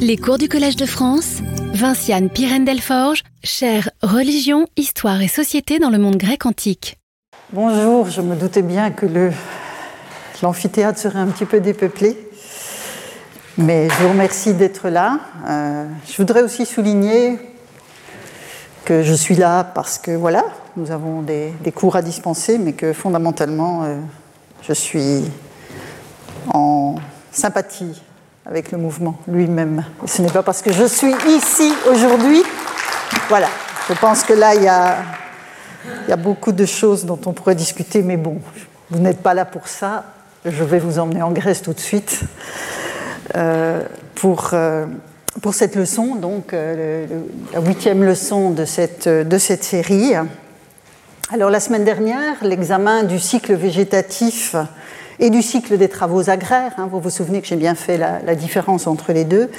Les cours du Collège de France, Vinciane Pirène-Delforge, chère Religion, Histoire et Société dans le monde grec antique. Bonjour, je me doutais bien que l'amphithéâtre serait un petit peu dépeuplé, mais je vous remercie d'être là. Euh, je voudrais aussi souligner que je suis là parce que voilà, nous avons des, des cours à dispenser, mais que fondamentalement, euh, je suis en sympathie avec le mouvement lui-même. Ce n'est pas parce que je suis ici aujourd'hui. Voilà, je pense que là, il y a, beaucoup de choses dont on pourrait discuter, mais bon, vous n'êtes pas là pour ça. Je vais vous emmener en Grèce tout de suite euh, pour, euh, pour cette leçon, donc euh, la huitième leçon de cette, de cette série. Alors la semaine dernière, l'examen du cycle végétatif et du cycle des travaux agraires, hein, vous vous souvenez que j'ai bien fait la, différence entre les deux,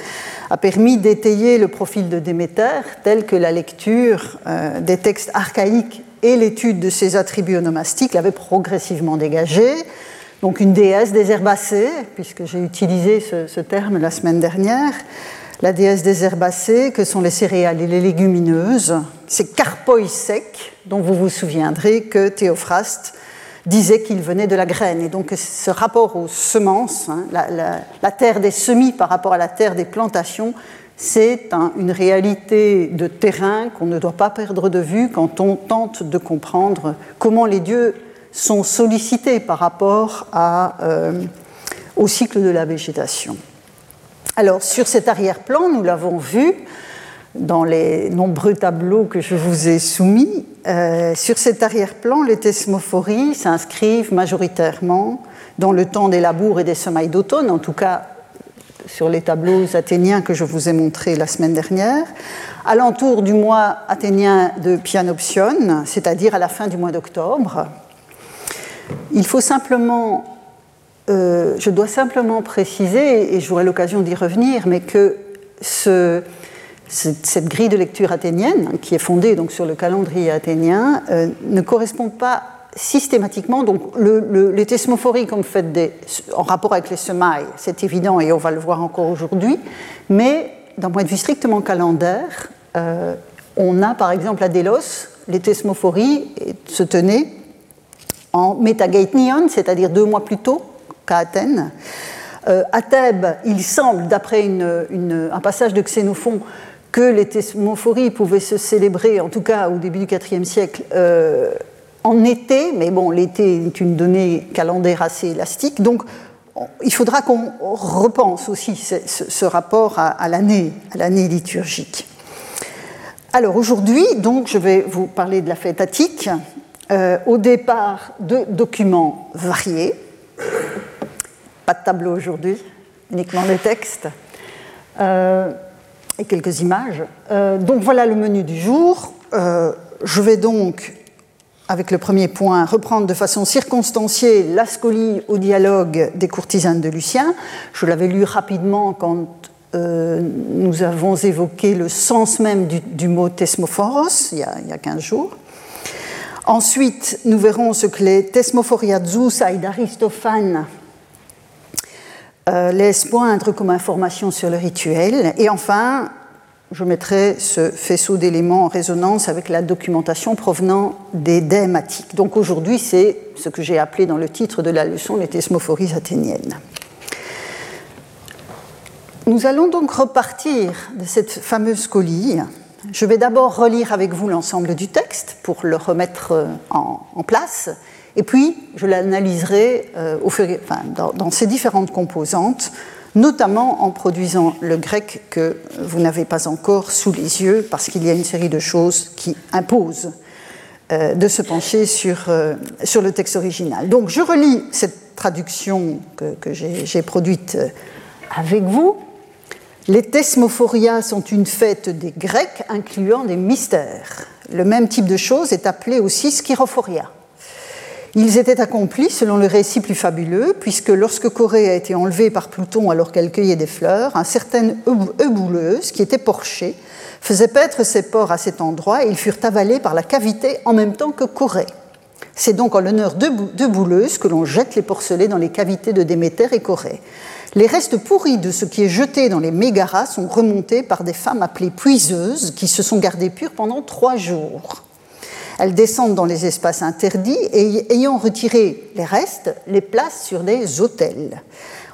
a permis d'étayer le profil de Déméter tel que la lecture euh, des textes archaïques et l'étude de ses attributs onomastiques l'avaient progressivement dégagé. Donc une déesse des herbacées, puisque j'ai utilisé ce, ce terme la semaine dernière, la déesse des herbacées, que sont les céréales et les légumineuses, c'est Carpoï sec, dont vous vous souviendrez que Théophraste disait qu'il venait de la graine. Et donc ce rapport aux semences, hein, la, terre des semis par rapport à la terre des plantations, c'est un- une réalité de terrain qu'on ne doit pas perdre de vue quand on tente de comprendre comment les dieux sont sollicités par rapport euh, au cycle de la végétation. Alors, sur cet arrière-plan, nous l'avons vu dans les nombreux tableaux que je vous ai soumis. euh, sur cet arrière-plan, les thesmophories s'inscrivent majoritairement dans le temps des labours et des semailles d'automne, en tout cas sur les tableaux athéniens que je vous ai montrés la semaine dernière, alentour du mois athénien de Pianoption, c'est-à-dire à la fin du mois d'octobre. Il faut simplement euh, je dois simplement préciser, et j'aurai l'occasion d'y revenir, mais que ce- cette, grille de lecture athénienne, hein, qui est fondée donc sur le calendrier athénien, euh, ne correspond pas systématiquement. Donc, le- le- les thesmophories comme faites en rapport avec les semailles, c'est évident et on va le voir encore aujourd'hui, mais d'un point de vue strictement calendaire, euh, on a par exemple à Délos, les thesmophories se tenaient en Métagaitnion, c'est-à-dire deux mois plus tôt qu'à Athènes. Euh, à Thèbes, il semble, d'après un passage de Xénophon, que les thesmophories pouvaient se célébrer, en tout cas au début du IVe siècle, euh, en été, mais bon, l'été est une donnée calendaire assez élastique, donc on- il faudra qu'on repense aussi ce, rapport à, l'année, à l'année liturgique. Alors aujourd'hui, donc, je vais vous parler de la fête attique. Euh, au départ, deux documents variés. Pas de tableau aujourd'hui, uniquement des textes euh, et quelques images. Euh, donc voilà le menu du jour. Euh, je vais donc, avec le premier point, reprendre de façon circonstanciée la scolie au dialogue des courtisanes de Lucien. Je l'avais lu rapidement quand euh, nous avons évoqué le sens même du, mot thesmophoros il y, a, il y a 15 jours. Ensuite, nous verrons ce que les Thesmophoria Zousa et d'Aristophane euh, laissent poindre comme information sur le rituel. Et enfin, je mettrai ce faisceau d'éléments en résonance avec la documentation provenant des dématiques. Donc aujourd'hui, c'est ce que j'ai appelé dans le titre de la leçon les thesmophories athéniennes. Nous allons donc repartir de cette fameuse colie. Je vais d'abord relire avec vous l'ensemble du texte pour le remettre euh, en place, et puis je l'analyserai euh, dans, ses différentes composantes, notamment en produisant le grec que vous n'avez pas encore sous les yeux, parce qu'il y a une série de choses qui imposent euh, de se pencher sur, euh, sur le texte original. Donc je relis cette traduction que, j'ai produite avec vous. Les thesmophoria sont une fête des Grecs incluant des mystères. Le même type de chose est appelé aussi schirophoria. Ils étaient accomplis selon le récit plus fabuleux, puisque lorsque Corée a été enlevée par Pluton alors qu'elle cueillait des fleurs, un certain eubouleuse, qui était porchée, faisait paître ses porcs à cet endroit et ils furent avalés par la cavité en même temps que Corée. C'est donc en l'honneur de Bouleuse que l'on jette les porcelets dans les cavités de Déméter et Corée. Les restes pourris de ce qui est jeté dans les mégaras sont remontés par des femmes appelées puiseuses qui se sont gardées pures pendant trois jours. Elles descendent dans les espaces interdits et, ayant retiré les restes, les placent sur des autels.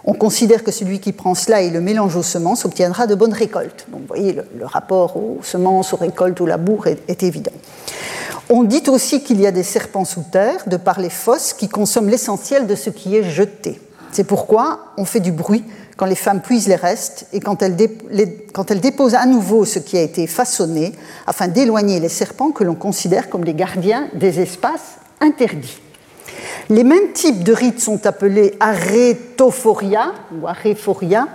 On considère que celui qui prend cela et le mélange aux semences obtiendra de bonnes récoltes. Donc vous voyez, le, rapport aux semences, aux récoltes, au labour est, est évident. On dit aussi qu'il y a des serpents sous terre, de par les fosses, qui consomment l'essentiel de ce qui est jeté. C'est pourquoi on fait du bruit quand les femmes puisent les restes et quand elles, déposent à nouveau ce qui a été façonné, afin d'éloigner les serpents que l'on considère comme les gardiens des espaces interdits. Les mêmes types de rites sont appelés arétophoria ou aréphoria.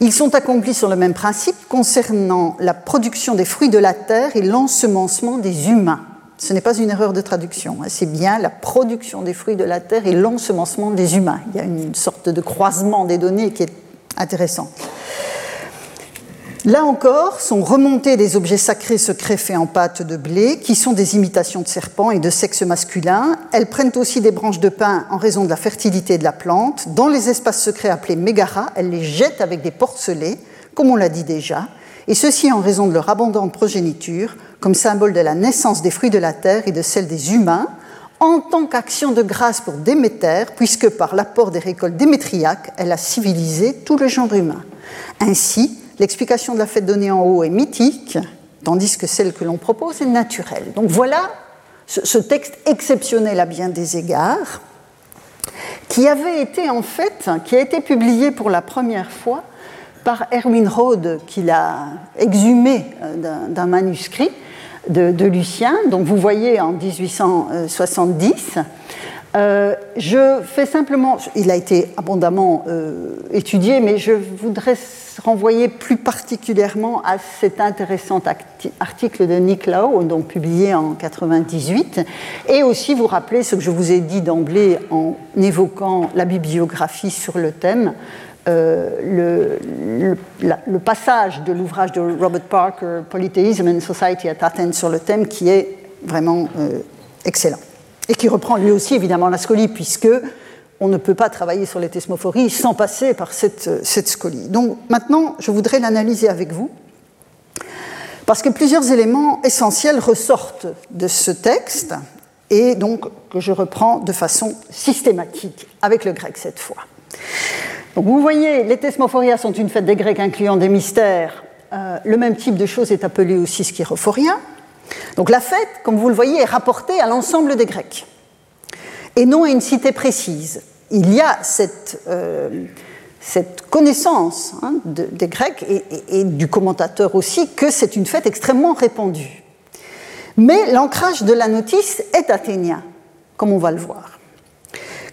Ils sont accomplis sur le même principe concernant la production des fruits de la terre et l'ensemencement des humains. Ce n'est pas une erreur de traduction, hein. c'est bien la production des fruits de la terre et l'ensemencement des humains. Il y a une sorte de croisement des données qui est intéressant. Là encore, sont remontés des objets sacrés secrets faits en pâte de blé, qui sont des imitations de serpents et de sexe masculin. Elles prennent aussi des branches de pin en raison de la fertilité de la plante. Dans les espaces secrets appelés mégara, elles les jettent avec des porcelets, comme on l'a dit déjà, et ceci en raison de leur abondante progéniture, comme symbole de la naissance des fruits de la terre et de celle des humains, en tant qu'action de grâce pour Déméter, puisque par l'apport des récoltes démétriaques, elle a civilisé tout le genre humain. Ainsi, l'explication de la fête donnée en haut est mythique, tandis que celle que l'on propose est naturelle. Donc voilà ce texte exceptionnel à bien des égards, qui avait été en fait, qui a été publié pour la première fois par Erwin Rode, qu'il a exhumé euh, d'un manuscrit de, Lucien. Donc vous voyez en 1870. Euh, je fais simplement, il a été abondamment euh, étudié, mais je voudrais renvoyer plus particulièrement à cet intéressant article de Nick Lau, donc publié en 98, et aussi vous rappeler ce que je vous ai dit d'emblée en évoquant la bibliographie sur le thème, euh, le, passage de l'ouvrage de Robert Parker, Polytheism and Society at Athens, sur le thème qui est vraiment euh, excellent. Et qui reprend lui aussi évidemment la scolie, puisque on ne peut pas travailler sur les thesmophories sans passer par cette, cette scolie. Donc maintenant, je voudrais l'analyser avec vous, parce que plusieurs éléments essentiels ressortent de ce texte, et donc que je reprends de façon systématique, avec le grec cette fois vous voyez, les thesmophoria sont une fête des Grecs incluant des mystères. Euh, le même type de chose est appelé aussi schirophoria. Donc la fête, comme vous le voyez, est rapportée à l'ensemble des Grecs et non à une cité précise. Il y a cette, euh, connaissance hein, des Grecs et, du commentateur aussi que c'est une fête extrêmement répandue. Mais l'ancrage de la notice est athénien, comme on va le voir.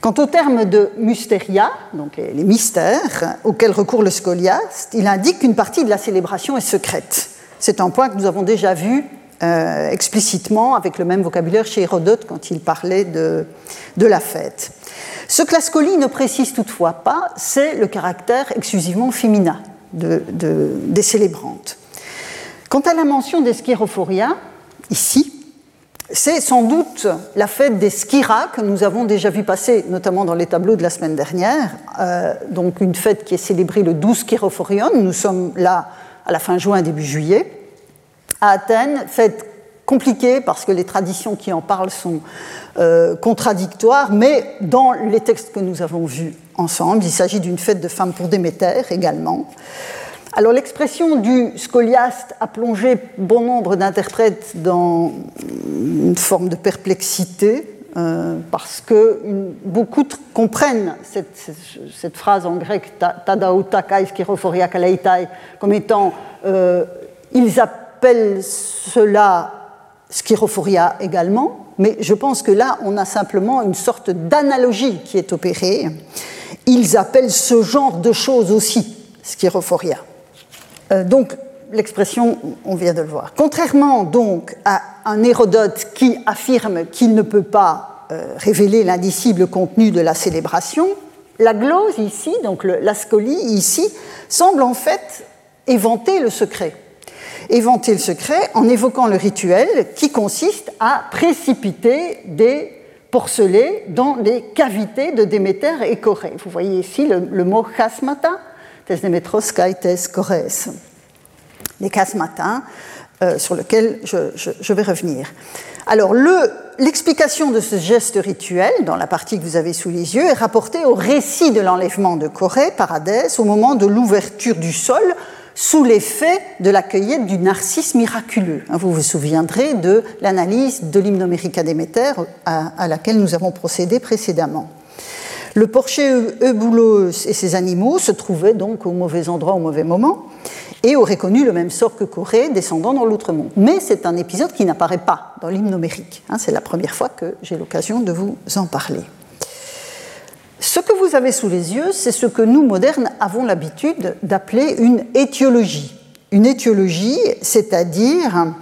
Quant au terme de mysteria, donc les mystères auxquels recourt le scoliaste, il indique qu'une partie de la célébration est secrète. C'est un point que nous avons déjà vu euh, explicitement avec le même vocabulaire chez Hérodote quand il parlait de, la fête. Ce que la scolie ne précise toutefois pas, c'est le caractère exclusivement féminin de, des célébrantes. Quant à la mention des schirophoria, ici, c'est sans doute la fête des Skira que nous avons déjà vu passer, notamment dans les tableaux de la semaine dernière. Euh, donc une fête qui est célébrée le 12 Skirophorion. Nous sommes là à la fin juin, début juillet. À Athènes, fête compliquée parce que les traditions qui en parlent sont euh, contradictoires, mais dans les textes que nous avons vus ensemble, il s'agit d'une fête de femmes pour Déméter également. Alors l'expression du scoliaste a plongé bon nombre d'interprètes dans une forme de perplexité, euh, parce que beaucoup comprennent cette, phrase en grec kaleitai comme étant euh, ils appellent cela skirophoria également, mais je pense que là on a simplement une sorte d'analogie qui est opérée. Ils appellent ce genre de choses aussi skirophoria. Euh, donc, l'expression, on vient de le voir. Contrairement donc à un Hérodote qui affirme qu'il ne peut pas euh, révéler l'indicible contenu de la célébration, la glose ici, donc la scolie ici, semble en fait éventer le secret. Éventer le secret en évoquant le rituel qui consiste à précipiter des porcelés dans les cavités de Déméter et. Vous voyez ici le, mot chasmata, tes Demetros kaites Corées. Les chasmata, euh, sur lequel je, vais revenir. Alors, l'explication de ce geste rituel, dans la partie que vous avez sous les yeux, est rapportée au récit de l'enlèvement de Corée par Hadès au moment de l'ouverture du sol sous l'effet de la cueillette du narcisse miraculeux. Hein, vous vous souviendrez de l'analyse de l'hymnomérica Déméter à, laquelle nous avons procédé précédemment. Le porcher Euboulos et ses animaux se trouvaient donc au mauvais endroit au mauvais moment et auraient connu le même sort que Corée, descendant dans l'outre-monde. Mais c'est un épisode qui n'apparaît pas dans l'hymnomérique. Hein, c'est la première fois que j'ai l'occasion de vous en parler. Ce que vous avez sous les yeux, c'est ce que nous, modernes, avons l'habitude d'appeler une étiologie. Une étiologie, c'est-à-dire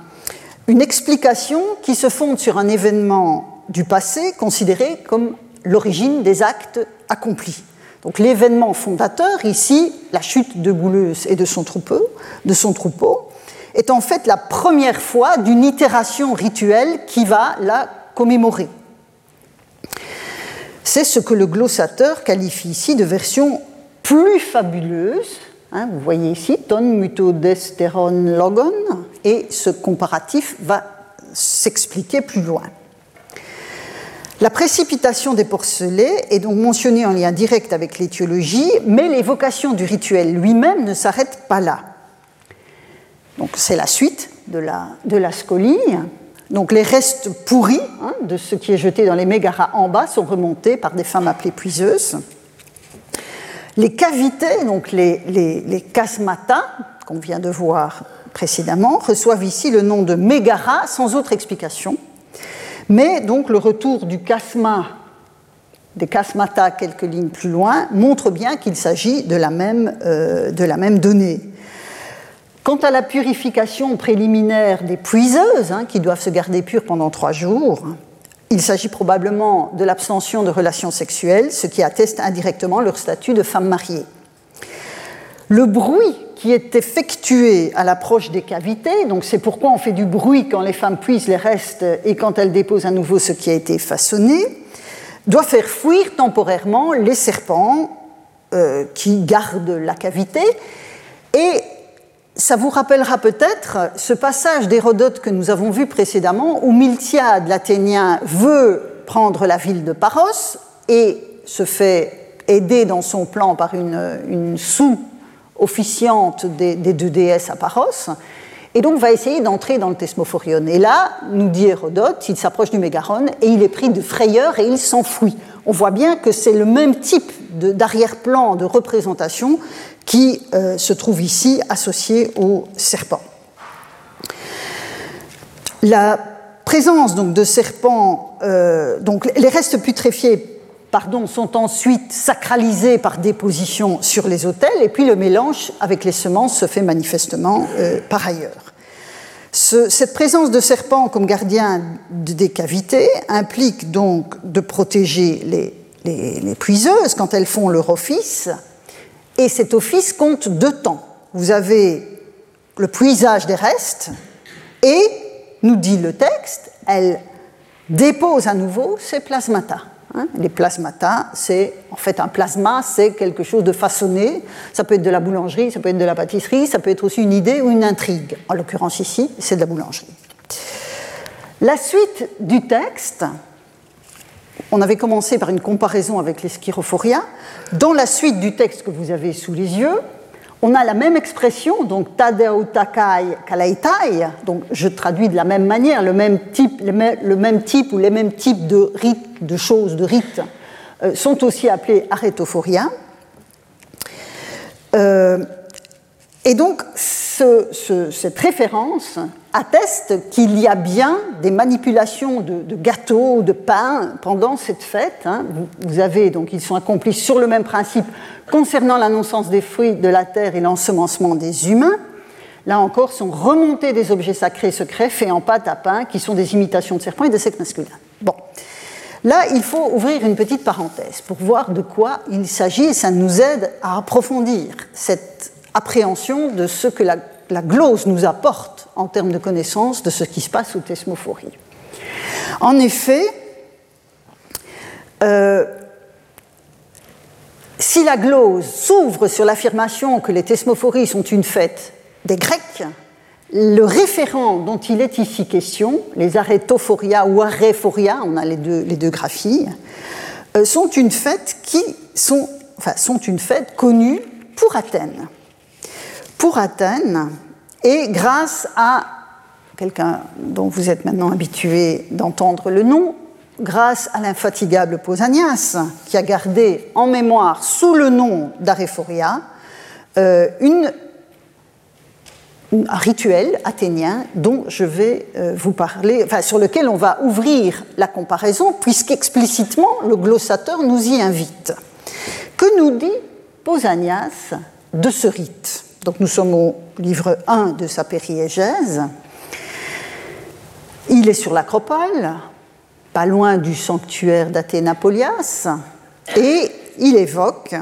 une explication qui se fonde sur un événement du passé considéré comme l'origine des actes accomplis. Donc l'événement fondateur, ici, la chute de Bouleuse et de son troupeau, de est en fait la première fois d'une itération rituelle qui va la commémorer. C'est ce que le glossateur qualifie ici de version plus fabuleuse. Hein, vous voyez ici, ton mutodesteron logon, et ce comparatif va s'expliquer plus loin. La précipitation des porcelets est donc mentionnée en lien direct avec l'étiologie, mais l'évocation du rituel lui-même ne s'arrête pas là. C'est la suite de la, scolie. Donc les restes pourris hein, de ce qui est jeté dans les mégaras en bas sont remontés par des femmes appelées puiseuses. Les cavités, donc les, les, qu'on vient de voir précédemment, reçoivent ici le nom de mégara sans autre explication. Mais donc le retour du casma, des casmata quelques lignes plus loin, montre bien qu'il s'agit de, la même, euh, donnée. Quant à la purification préliminaire des puiseuses, hein, qui doivent se garder pures pendant trois jours, il s'agit probablement de l'abstention de relations sexuelles, ce qui atteste indirectement leur statut de femmes mariées. Le bruit qui est effectué à l'approche des cavités, donc c'est pourquoi on fait du bruit quand les femmes puisent les restes et quand elles déposent à nouveau ce qui a été façonné, doit faire fuir temporairement les serpents euh, qui gardent la cavité. Et ça vous rappellera peut-être ce passage d'Hérodote que nous avons vu précédemment, où Miltiade, l'Athénien, veut prendre la ville de Paros et se fait aider dans son plan par une, sous-officiante des, deux déesses à Paros, et donc va essayer d'entrer dans le Thesmophorion. Et là, nous dit Hérodote, il s'approche du Mégaron et il est pris de frayeur et il s'enfuit. On voit bien que c'est le même type d'arrière-plan de représentation qui euh, se trouve ici associé au serpent. La présence donc, de serpents, euh, donc les restes putréfiés pardon, sont ensuite sacralisés par déposition sur les autels, et puis le mélange avec les semences se fait manifestement euh, par ailleurs. cette présence de serpents comme gardiens des cavités implique donc de protéger les, puiseuses quand elles font leur office, et cet office compte deux temps. Vous avez le puisage des restes et, nous dit le texte, elle dépose à nouveau ses plasmata. Hein. les plasmata, c'est en fait un plasma, c'est quelque chose de façonné. Ça peut être de la boulangerie, ça peut être de la pâtisserie, ça peut être aussi une idée ou une intrigue. En l'occurrence ici, c'est de la boulangerie. La suite du texte, on avait commencé par une comparaison avec les schirophoria. Dans la suite du texte que vous avez sous les yeux, on a la même expression, donc tadeo takai kalaitai, donc je traduis de la même manière, le même type, ou les mêmes types de rites, de choses, de rites, euh, sont aussi appelés aretophoria. Euh, et donc, cette référence atteste qu'il y a bien des manipulations de, gâteaux ou de pain pendant cette fête. Hein. Vous, avez, donc, ils sont accomplis sur le même principe concernant l'annonçance des fruits de la terre et l'ensemencement des humains. Là encore, sont remontés des objets sacrés secrets faits en pâte à pain, qui sont des imitations de serpents et de sexe masculin. Bon. Là, il faut ouvrir une petite parenthèse pour voir de quoi il s'agit et ça nous aide à approfondir cette appréhension de ce que la, glose nous apporte en termes de connaissance de ce qui se passe sous thesmophorie. En effet, Euh, si la glose s'ouvre sur l'affirmation que les thesmophories sont une fête des Grecs, le référent dont il est ici question, les arétophoria ou aréphoria, on a les deux, graphies, euh, sont une fête qui sont, sont une fête connue pour Athènes. Pour Athènes, et grâce à quelqu'un dont vous êtes maintenant habitué d'entendre le nom, grâce à l'infatigable Pausanias, qui a gardé en mémoire sous le nom d'Aréphoria euh, un rituel athénien dont je vais euh, vous parler, sur lequel on va ouvrir la comparaison, puisqu'explicitement le glossateur nous y invite. Que nous dit Pausanias de ce rite? Donc nous sommes au livre 1 de sa périégèse. Il est sur l'acropole, pas loin du sanctuaire d'Athénapolias, et il évoque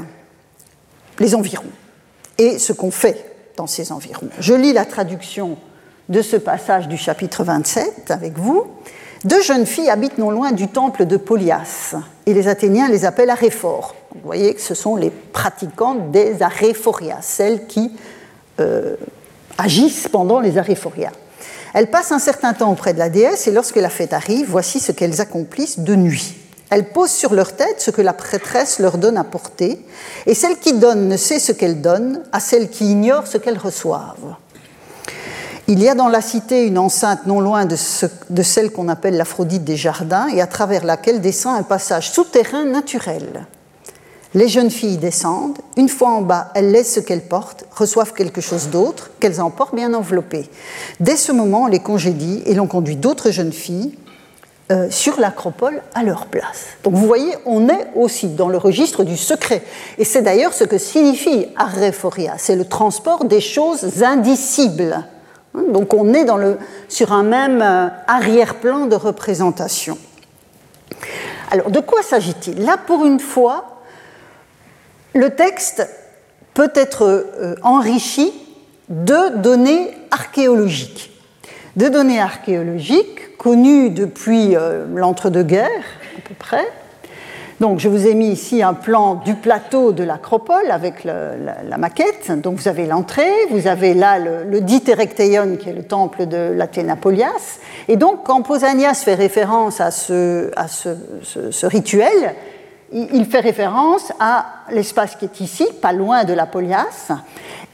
les environs et ce qu'on fait dans ces environs. Je lis la traduction de ce passage du chapitre 27 avec vous. Deux jeunes filles habitent non loin du temple de Polias et les Athéniens les appellent aréphores. Vous voyez que ce sont les pratiquants des aréphorias, celles qui euh, agissent pendant les aréphorias. Elles passent un certain temps auprès de la déesse et lorsque la fête arrive, voici ce qu'elles accomplissent de nuit. Elles posent sur leur tête ce que la prêtresse leur donne à porter, et celle qui donne ne sait ce qu'elle donne à celle qui ignore ce qu'elles reçoivent. Il y a dans la cité une enceinte non loin de, celle qu'on appelle l'Aphrodite des jardins, et à travers laquelle descend un passage souterrain naturel. Les jeunes filles descendent, une fois en bas, elles laissent ce qu'elles portent, reçoivent quelque chose d'autre, qu'elles emportent bien enveloppé. Dès ce moment, on les congédie et l'on conduit d'autres jeunes filles euh, sur l'acropole à leur place. Donc vous voyez, on est aussi dans le registre du secret. Et c'est d'ailleurs ce que signifie arrephoria, c'est le transport des choses indicibles. Hein, donc on est sur un même euh, arrière-plan de représentation. Alors de quoi s'agit-il? Là, pour une fois, le texte peut être euh, enrichi de données archéologiques. De données archéologiques connu depuis euh, l'entre-deux-guerres, à peu près. Donc, je vous ai mis ici un plan du plateau de l'acropole avec la, maquette. Donc, vous avez l'entrée, vous avez là le, le qui est le temple de l'Athénapolias. Et donc, quand Pausanias fait référence à ce, rituel, il, fait référence à l'espace qui est ici, pas loin de la Polias,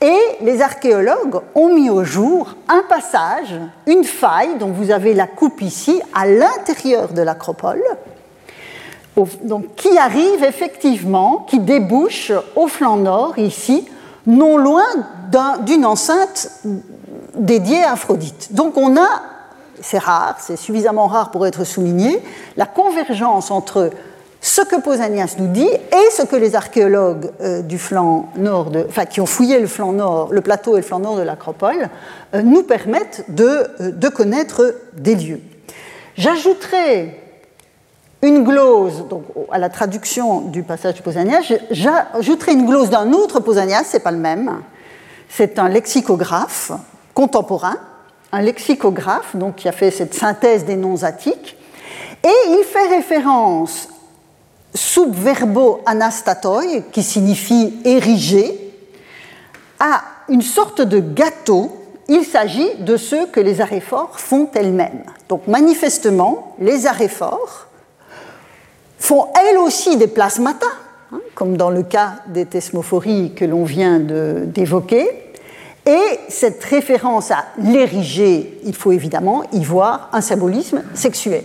et les archéologues ont mis au jour un passage, une faille, dont vous avez la coupe ici, à l'intérieur de l'acropole, donc, qui arrive effectivement, qui débouche au flanc nord, ici, non loin d'une enceinte dédiée à Aphrodite. Donc on a, c'est rare, c'est suffisamment rare pour être souligné, la convergence entre ce que Pausanias nous dit et ce que les archéologues euh, du flanc nord, enfin, qui ont fouillé le flanc nord, le plateau et le flanc nord de l'acropole, euh, nous permettent euh, de, connaître des lieux. J'ajouterai une glose, donc à la traduction du passage de Pausanias, j'ajouterai une glose d'un autre Pausanias, c'est pas le même. C'est un lexicographe contemporain, un lexicographe donc qui a fait cette synthèse des noms attiques, et il fait référence sub verbo anastatoi, qui signifie ériger, à une sorte de gâteau. Il s'agit de ceux que les aréphores font elles-mêmes. Donc manifestement, les aréphores font elles aussi des plasmata, hein, comme dans le cas des thesmophories que l'on vient d'évoquer. Et cette référence à l'ériger, il faut évidemment y voir un symbolisme sexuel.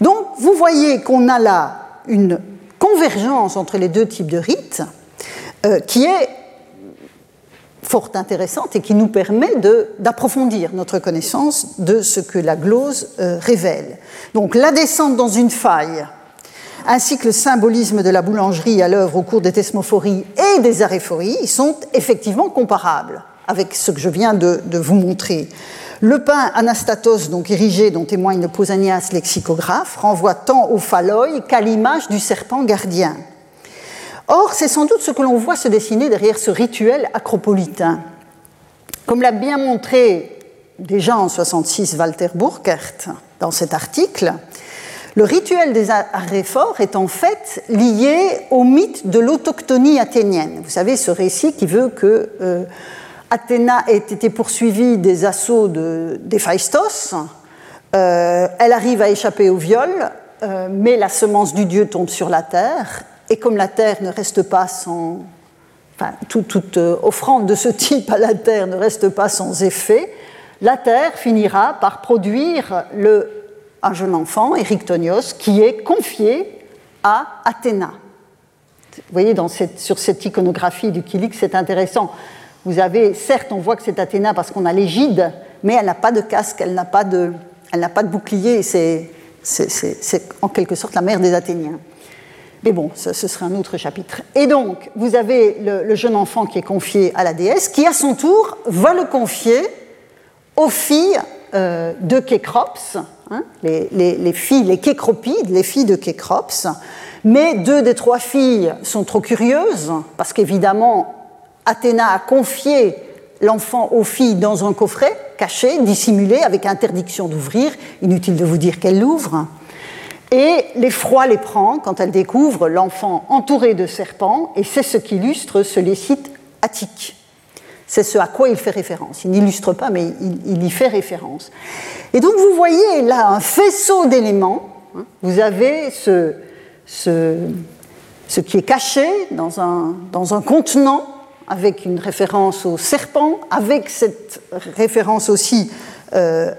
Donc vous voyez qu'on a là une convergence entre les deux types de rites euh, qui est fort intéressante et qui nous permet d'approfondir notre connaissance de ce que la glose euh, révèle. Donc la descente dans une faille, ainsi que le symbolisme de la boulangerie à l'œuvre au cours des thesmophories et des aréphories sont effectivement comparables avec ce que je viens de, vous montrer. Le pain anastatos, donc érigé, dont témoigne le Pausanias lexicographe, renvoie tant au phalloi qu'à l'image du serpent gardien. Or, c'est sans doute ce que l'on voit se dessiner derrière ce rituel acropolitain. Comme l'a bien montré déjà en 66 Walter Burkert dans cet article, Le rituel des aréphores est en fait lié au mythe de l'autochtonie athénienne. Vous savez, ce récit qui veut que euh, Athéna ait été poursuivie des assauts d'Héphaïstos. Euh, elle arrive à échapper au viol, euh, mais la semence du dieu tombe sur la terre. Et comme la terre ne reste pas sans. Toute offrande de ce type à la terre ne reste pas sans effet, la terre finira par produire le un jeune enfant, Érictonios, qui est confié à Athéna. Vous voyez, sur cette iconographie du Kilix, c'est intéressant. Vous avez, certes, on voit que c'est Athéna parce qu'on a l'égide, mais elle n'a pas de casque, elle n'a pas de, elle n'a pas de bouclier, c'est, c'est, en quelque sorte la mère des Athéniens. Mais bon, ce, serait un autre chapitre. Et donc, vous avez le, jeune enfant qui est confié à la déesse, qui à son tour va le confier aux filles euh, de Kécrops, Hein, les, filles, les Kécropides, les filles de Kécrops. Mais deux des trois filles sont trop curieuses, parce qu'évidemment, Athéna a confié l'enfant aux filles dans un coffret caché, dissimulé, avec interdiction d'ouvrir. Inutile de vous dire qu'elle l'ouvre. Et l'effroi les prend quand elle découvre l'enfant entouré de serpents, et c'est ce qui illustre ce lécite attique. C'est ce à quoi il fait référence. Il n'illustre pas, mais il, y fait référence. Et donc vous voyez là un faisceau d'éléments. Hein. Vous avez ce, qui est caché dans un, dans contenant avec une référence au serpent, avec cette référence aussi euh,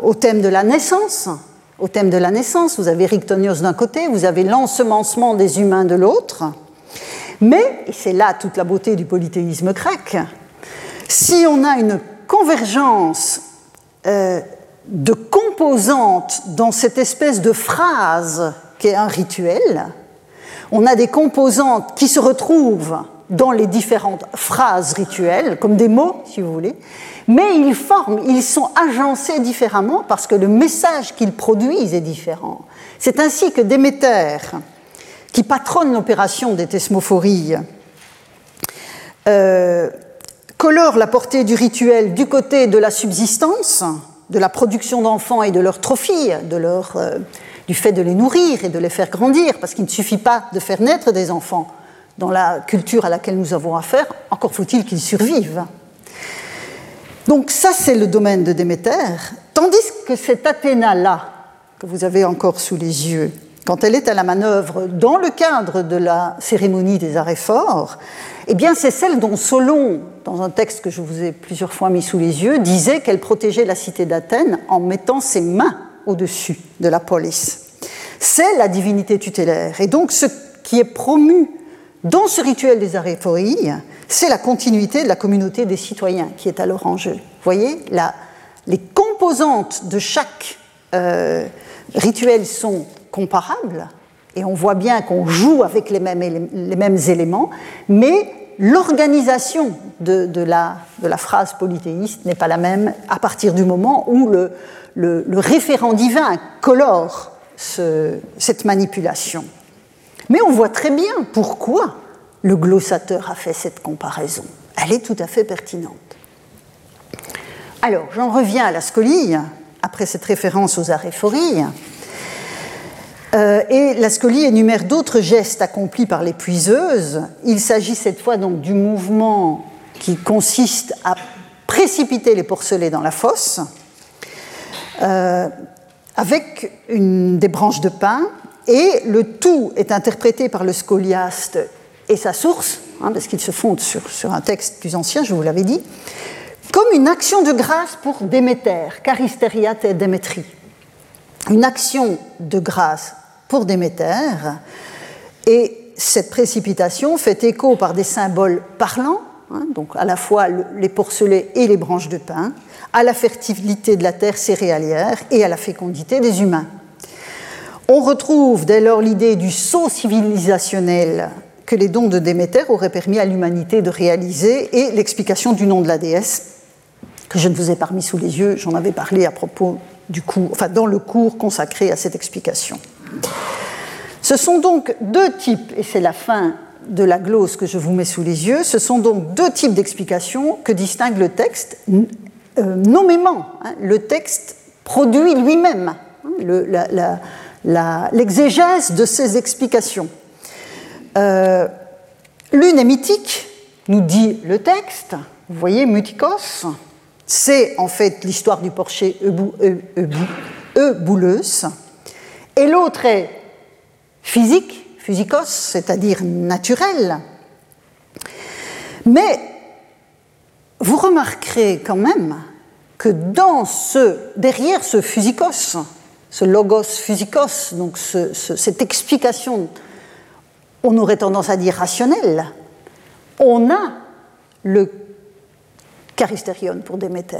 au thème de la naissance. Au thème de la naissance, vous avez Rictonios d'un côté, vous avez l'ensemencement des humains de l'autre. Mais, et c'est là toute la beauté du polythéisme grec, si on a une convergence euh, de composantes dans cette espèce de phrase qui est un rituel, on a des composantes qui se retrouvent dans les différentes phrases rituelles, comme des mots, si vous voulez, mais ils forment, ils sont agencés différemment parce que le message qu'ils produisent est différent. C'est ainsi que Déméter, qui patronne l'opération des thesmophories, euh, la portée du rituel du côté de la subsistance, de la production d'enfants et de leur trophie, euh, du fait de les nourrir et de les faire grandir, parce qu'il ne suffit pas de faire naître des enfants dans la culture à laquelle nous avons affaire, encore faut-il qu'ils survivent. Donc ça, c'est le domaine de Déméter, tandis que cette Athéna-là, que vous avez encore sous les yeux, quand elle est à la manœuvre dans le cadre de la cérémonie des arrêts forts, eh bien c'est celle dont Solon, dans un texte que je vous ai plusieurs fois mis sous les yeux, disait qu'elle protégeait la cité d'Athènes en mettant ses mains au-dessus de la police. C'est la divinité tutélaire. Et donc ce qui est promu dans ce rituel des aréphories, c'est la continuité de la communauté des citoyens qui est alors en jeu. Vous voyez, les composantes de chaque euh, rituel sont comparables, et on voit bien qu'on joue avec les mêmes, les mêmes, éléments, mais l'organisation de, la, de, la, phrase polythéiste n'est pas la même à partir du moment où le, le, référent divin colore cette manipulation. Mais on voit très bien pourquoi le glossateur a fait cette comparaison. Elle est tout à fait pertinente. Alors, j'en reviens à la scolie, après cette référence aux aréphories. Euh, et la scolie énumère d'autres gestes accomplis par les puiseuses. Il s'agit cette fois donc du mouvement qui consiste à précipiter les porcelets dans la fosse, euh, avec des branches de pin, et le tout est interprété par le scoliaste et sa source, hein, parce qu'il se fonde sur, un texte plus ancien, je vous l'avais dit, comme une action de grâce pour Déméter, Caristeriat et Démétrie une action de grâce pour Déméter. Et cette précipitation fait écho par des symboles parlants, hein, donc à la fois les porcelets et les branches de pin, à la fertilité de la terre céréalière et à la fécondité des humains. On retrouve dès lors l'idée du saut civilisationnel que les dons de Déméter auraient permis à l'humanité de réaliser et l'explication du nom de la déesse, que je ne vous ai pas mis sous les yeux, j'en avais parlé à propos dans le cours consacré à cette explication. Ce sont donc deux types, et c'est la fin de la glose que je vous mets sous les yeux, ce sont donc deux types d'explications que distingue le texte euh, nommément. Hein. le texte produit lui-même hein, l'exégèse de ces explications. Euh, l'une est mythique, nous dit le texte. Vous voyez, Mutikos, c'est en fait l'histoire du porcher Eubouleus. Et l'autre est physique, physicos, c'est-à-dire naturel. Mais vous remarquerez quand même que derrière ce physicos, ce logos physicos, donc cette explication, on aurait tendance à dire rationnelle, on a le charistérion pour Déméter.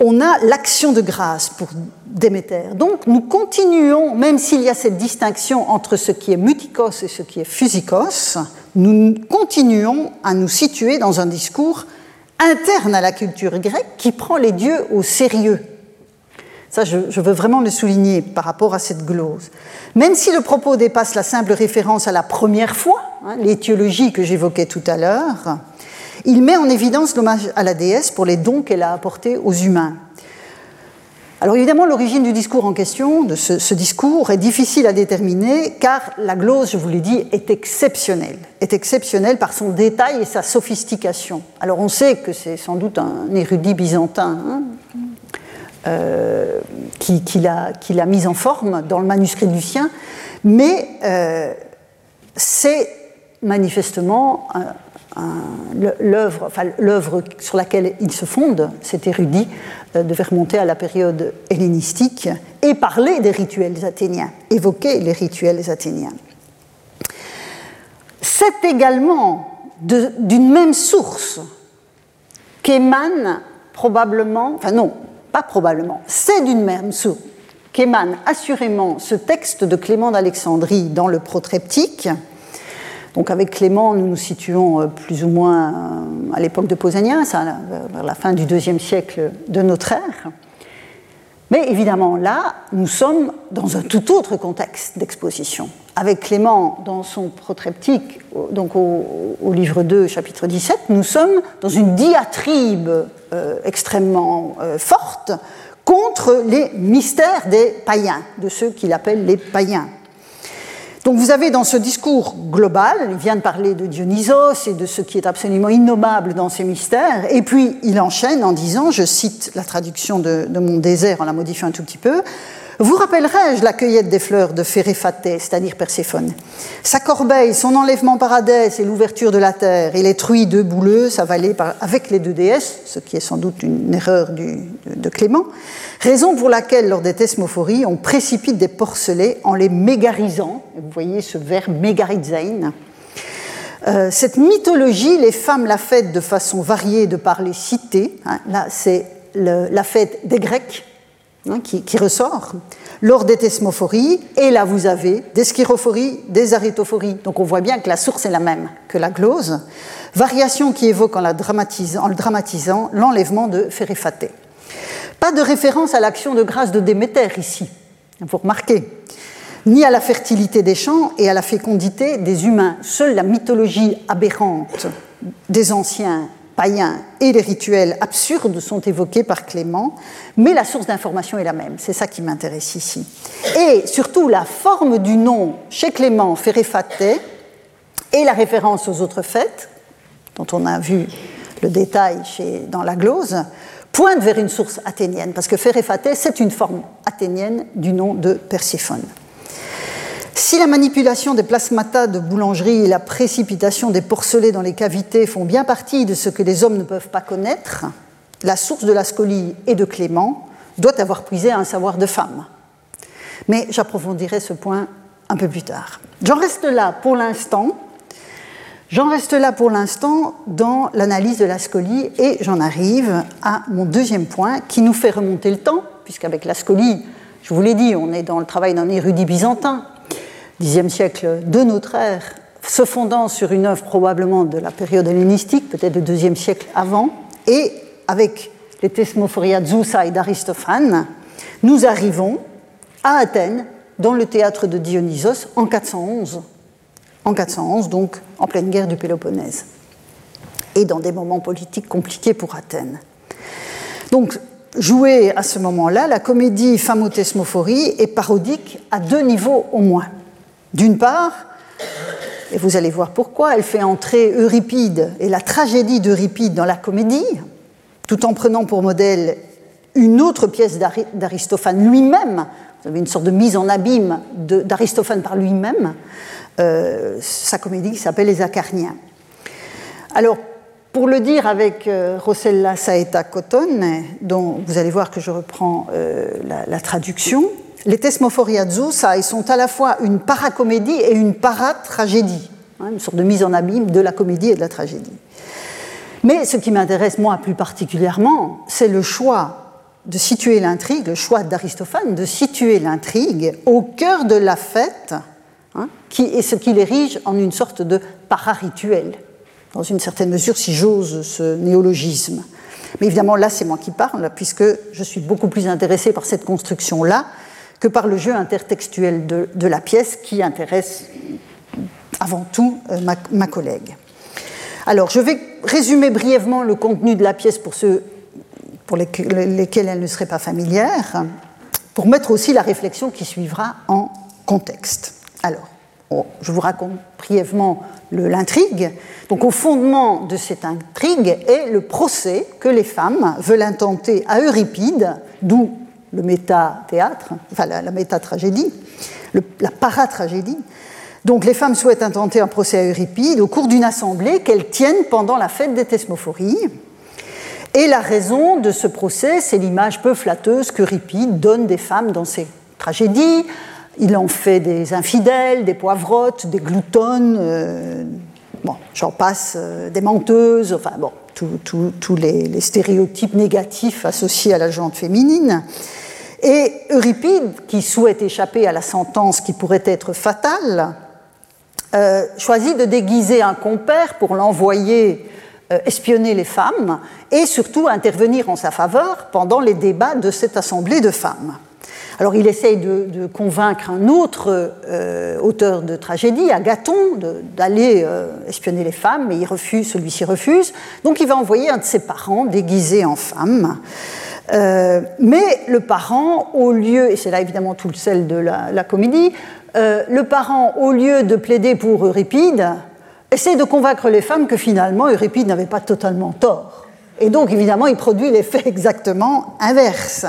On a l'action de grâce pour Déméter. Donc nous continuons, même s'il y a cette distinction entre ce qui est mutikos et ce qui est physicos, nous continuons à nous situer dans un discours interne à la culture grecque qui prend les dieux au sérieux. Ça, je, veux vraiment le souligner par rapport à cette glose. Même si le propos dépasse la simple référence à la première fois, hein, l'étiologie que j'évoquais tout à l'heure, il met en évidence l'hommage à la déesse pour les dons qu'elle a apportés aux humains. Alors évidemment, l'origine du discours en question, de ce, discours, est difficile à déterminer car la glose, je vous l'ai dit, est exceptionnelle. Est exceptionnelle par son détail et sa sophistication. Alors on sait que c'est sans doute un érudit byzantin hein, euh, qui, l'a mise en forme dans le manuscrit de Lucien, mais euh, c'est manifestement l'œuvre sur laquelle il se fonde, cet érudit, euh, devait remonter à la période hellénistique et parler des rituels athéniens, évoquer les rituels athéniens. C'est également d'une même source qu'émane probablement, enfin non, pas probablement, c'est d'une même source qu'émane assurément ce texte de Clément d'Alexandrie dans le protreptique, donc avec Clément, nous nous situons euh, plus ou moins euh, à l'époque de Pausanias, vers la fin du deuxième siècle de notre ère. Mais évidemment, là, nous sommes dans un tout autre contexte d'exposition. Avec Clément, dans son protreptique, donc au, livre 2, chapitre 17, nous sommes dans une diatribe euh, extrêmement forte contre les mystères des païens, de ceux qu'il appelle les païens. Donc vous avez dans ce discours global, il vient de parler de Dionysos et de ce qui est absolument innommable dans ces mystères, et puis il enchaîne en disant, je cite la traduction de, mon désert en la modifiant un tout petit peu, vous rappellerai-je la cueillette des fleurs de Phéréphate, c'est-à-dire Perséphone? Sa corbeille, son enlèvement par Hadès et l'ouverture de la terre, et les truies de bouleuse avalées avec les deux déesses, ce qui est sans doute une erreur de, Clément, raison pour laquelle, lors des thesmophories, on précipite des porcelets en les mégarisant. Vous voyez ce verbe mégarizein. Euh, cette mythologie, les femmes la fêtent de façon variée de par les cités. Hein. là, c'est la fête des Grecs, Hein, qui, ressort lors des thesmophories, et là vous avez des schirophories, des arétophories. Donc on voit bien que la source est la même que la glose. Variation qui évoque en, le dramatisant l'enlèvement de Phéréphate. Pas de référence à l'action de grâce de Déméter ici, vous remarquez, ni à la fertilité des champs et à la fécondité des humains. Seule la mythologie aberrante des anciens païens et les rituels absurdes sont évoqués par Clément, mais la source d'information est la même. C'est ça qui m'intéresse ici. Et surtout, la forme du nom chez Clément, Féréphate, et la référence aux autres fêtes, dont on a vu le détail chez, dans la glose, pointent vers une source athénienne, parce que Féréphate, c'est une forme athénienne du nom de Perséphone. Si la manipulation des plasmata de boulangerie et la précipitation des porcelets dans les cavités font bien partie de ce que les hommes ne peuvent pas connaître, la source de la scolie et de Clément doit avoir puisé un savoir de femme. Mais j'approfondirai ce point un peu plus tard. J'en reste là pour l'instant. J'en reste là pour l'instant dans l'analyse de la scolie et j'en arrive à mon deuxième point qui nous fait remonter le temps, puisqu'avec la scolie, je vous l'ai dit, on est dans le travail d'un érudit byzantin, Xe siècle de notre ère, se fondant sur une œuvre probablement de la période hellénistique, peut-être du deuxième siècle avant, et avec les Thesmophoria Zousa et d'Aristophane, nous arrivons à Athènes, dans le théâtre de Dionysos, en 411. En 411, donc en pleine guerre du Péloponnèse, et dans des moments politiques compliqués pour Athènes. Donc, jouée à ce moment-là, la comédie Famotesmophorie est parodique à deux niveaux au moins. D'une part, et vous allez voir pourquoi, elle fait entrer Euripide et la tragédie d'Euripide dans la comédie, tout en prenant pour modèle une autre pièce d'Aristophane lui-même. Vous avez une sorte de mise en abîme d'Aristophane par lui-même, euh, sa comédie s'appelle Les Acarniens. Alors, pour le dire avec euh, Rossella Saeta Cotone, dont vous allez voir que je reprends euh, la, traduction, les Tesmophoriazzo, ça, ils sont à la fois une paracomédie et une paratragédie, hein, une sorte de mise en abîme de la comédie et de la tragédie. Mais ce qui m'intéresse moi plus particulièrement, c'est le choix de situer l'intrigue, le choix d'Aristophane de situer l'intrigue au cœur de la fête, hein, qui est ce qui l'érige en une sorte de pararituel dans une certaine mesure, si j'ose ce néologisme. Mais évidemment, là, c'est moi qui parle, puisque je suis beaucoup plus intéressé par cette construction-là que par le jeu intertextuel de, la pièce qui intéresse avant tout euh, ma, collègue. Alors, je vais résumer brièvement le contenu de la pièce pour ceux pour lesquels elle ne serait pas familière, pour mettre aussi la réflexion qui suivra en contexte. Alors, je vous raconte brièvement l'intrigue. Donc au fondement de cette intrigue est le procès que les femmes veulent intenter à Euripide, d'où le méta-théâtre, enfin la, méta-tragédie, la paratragédie. Donc les femmes souhaitent intenter un procès à Euripide au cours d'une assemblée qu'elles tiennent pendant la fête des Thesmophories. Et la raison de ce procès, c'est l'image peu flatteuse qu'Euripide donne des femmes dans ses tragédies, il en fait des infidèles, des poivrottes, des gloutonnes, euh, j'en passe, euh, des menteuses, enfin bon, tous les, stéréotypes négatifs associés à la jante féminine. Et Euripide, qui souhaite échapper à la sentence qui pourrait être fatale, euh, choisit de déguiser un compère pour l'envoyer espionner les femmes et surtout intervenir en sa faveur pendant les débats de cette assemblée de femmes. Alors il essaye de, convaincre un autre euh, auteur de tragédie, Agathon, d'aller euh, espionner les femmes, mais il refuse, celui-ci refuse. Donc il va envoyer un de ses parents déguisé en femme. Euh, mais le parent, au lieu, et c'est là évidemment tout le sel de la, comédie, le parent, au lieu de plaider pour Euripide, essaie de convaincre les femmes que finalement Euripide n'avait pas totalement tort. Et donc évidemment, il produit l'effet exactement inverse.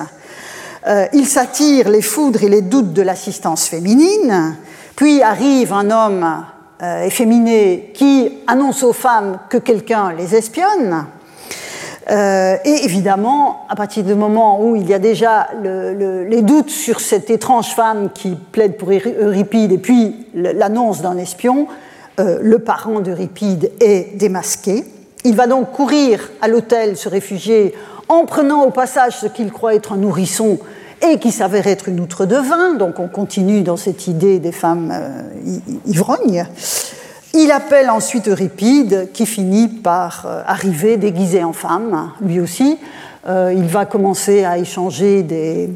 Euh, il s'attire les foudres et les doutes de l'assistance féminine, puis arrive un homme euh, efféminé qui annonce aux femmes que quelqu'un les espionne. Euh, et évidemment, à partir du moment où il y a déjà les doutes sur cette étrange femme qui plaide pour Euripide et puis l'annonce d'un espion, le parent d'Euripide est démasqué. Il va donc courir à l'hôtel, se réfugier, en prenant au passage ce qu'il croit être un nourrisson et qui s'avère être une outre de vin, donc on continue dans cette idée des femmes euh, ivrognes. Il appelle ensuite Euripide, qui finit par euh, arriver déguisé en femme, lui aussi. Euh, il va commencer à échanger des,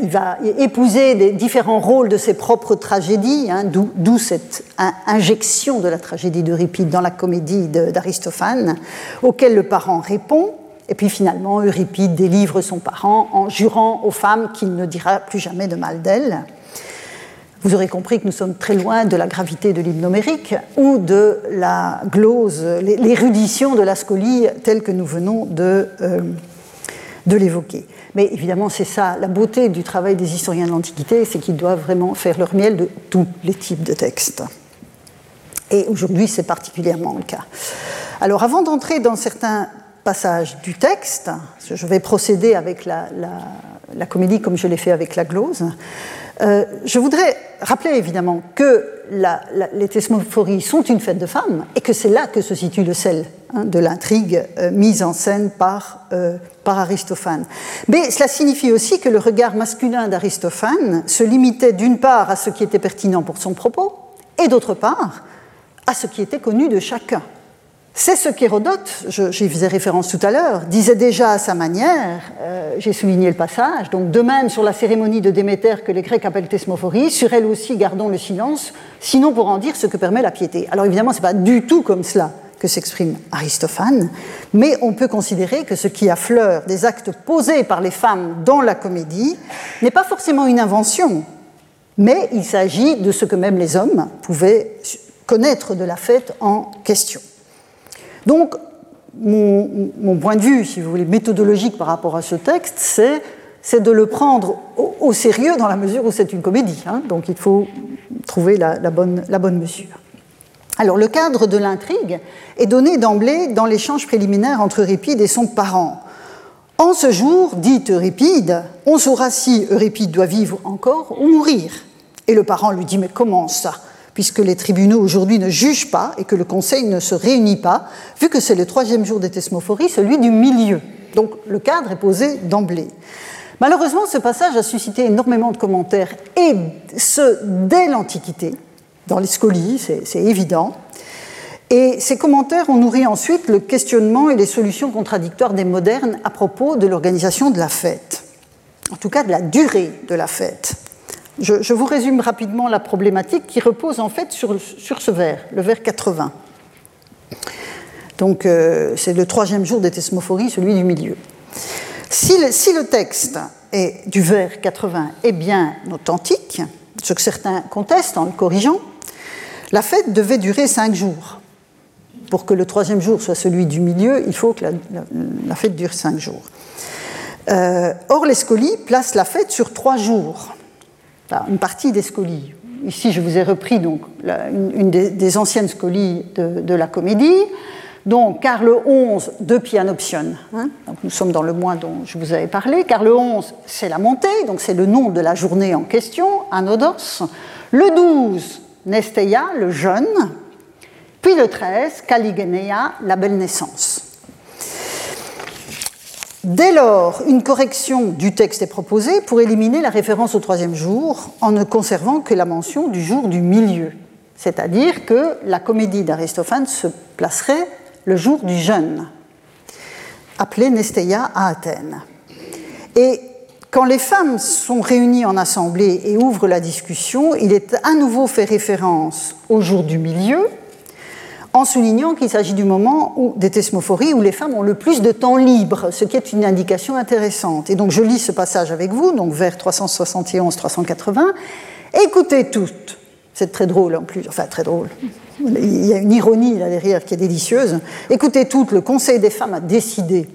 il va épouser des différents rôles de ses propres tragédies, hein, d'où cette injection de la tragédie d'Euripide dans la comédie d'Aristophane, auquel le parent répond. Et puis finalement, Euripide délivre son parent en jurant aux femmes qu'il ne dira plus jamais de mal d'elles. Vous aurez compris que nous sommes très loin de la gravité de l'hypnomérique ou de la glose, l'érudition de la scolie telle que nous venons de, euh, de l'évoquer. Mais évidemment, c'est ça, la beauté du travail des historiens de l'Antiquité, c'est qu'ils doivent vraiment faire leur miel de tous les types de textes. Et aujourd'hui, c'est particulièrement le cas. Alors, avant d'entrer dans certains passage du texte, je vais procéder avec la, comédie comme je l'ai fait avec la glose, euh, je voudrais rappeler évidemment que les thesmophories sont une fête de femmes et que c'est là que se situe le sel hein, de l'intrigue euh, mise en scène par, euh, par Aristophane. Mais cela signifie aussi que le regard masculin d'Aristophane se limitait d'une part à ce qui était pertinent pour son propos et d'autre part à ce qui était connu de chacun. C'est ce qu'Hérodote, j'y faisais référence tout à l'heure, disait déjà à sa manière, euh, j'ai souligné le passage, donc de même sur la cérémonie de Déméter que les Grecs appellent thesmophorie, sur elle aussi gardons le silence, sinon pour en dire ce que permet la piété. Alors évidemment, ce n'est pas du tout comme cela que s'exprime Aristophane, mais on peut considérer que ce qui affleure des actes posés par les femmes dans la comédie n'est pas forcément une invention, mais il s'agit de ce que même les hommes pouvaient connaître de la fête en question. Donc, mon, point de vue, si vous voulez, méthodologique par rapport à ce texte, c'est, de le prendre au, sérieux dans la mesure où c'est une comédie. Hein. donc il faut trouver la, bonne, mesure. Alors le cadre de l'intrigue est donné d'emblée dans l'échange préliminaire entre Euripide et son parent. En ce jour, dit Euripide, on saura si Euripide doit vivre encore ou mourir. Et le parent lui dit Mais comment ça? Puisque les tribunaux aujourd'hui ne jugent pas et que le Conseil ne se réunit pas, vu que c'est le troisième jour des thesmophories, celui du milieu. Donc le cadre est posé d'emblée. Malheureusement, ce passage a suscité énormément de commentaires, et ce, dès l'Antiquité, dans les scolies, c'est évident. Et ces commentaires ont nourri ensuite le questionnement et les solutions contradictoires des modernes à propos de l'organisation de la fête, en tout cas de la durée de la fête. Je, vous résume rapidement la problématique qui repose en fait sur, ce vers, le vers 80. Donc euh, c'est le troisième jour des thesmophories, celui du milieu. Si le, texte est, du vers 80 est bien authentique, ce que certains contestent en le corrigeant, la fête devait durer cinq jours. Pour que le troisième jour soit celui du milieu, il faut que la, fête dure cinq jours. Euh, or, les scolies placent la fête sur trois jours une partie des scolies. Ici, je vous ai repris donc, une, des, anciennes scolies de, la comédie. Donc, Carle XI de Pianoption. Hein. nous sommes dans le mois dont je vous avais parlé. Carle XI, c'est la montée, donc c'est le nom de la journée en question, Anodos. Le 12, Nesteia, le jeûne. Puis le 13, Caligenea, la belle naissance. Dès lors, une correction du texte est proposée pour éliminer la référence au troisième jour en ne conservant que la mention du jour du milieu. C'est-à-dire que la comédie d'Aristophane se placerait le jour du jeûne, appelé Nesteia à Athènes. Et quand les femmes sont réunies en assemblée et ouvrent la discussion, il est à nouveau fait référence au jour du milieu, en soulignant qu'il s'agit du moment où, des thesmophories où les femmes ont le plus de temps libre, ce qui est une indication intéressante. Et donc je lis ce passage avec vous, donc vers 371-380. Écoutez toutes. C'est très drôle en plus, enfin très drôle. Il y a une ironie là derrière qui est délicieuse. Écoutez toutes, le Conseil des femmes a décidé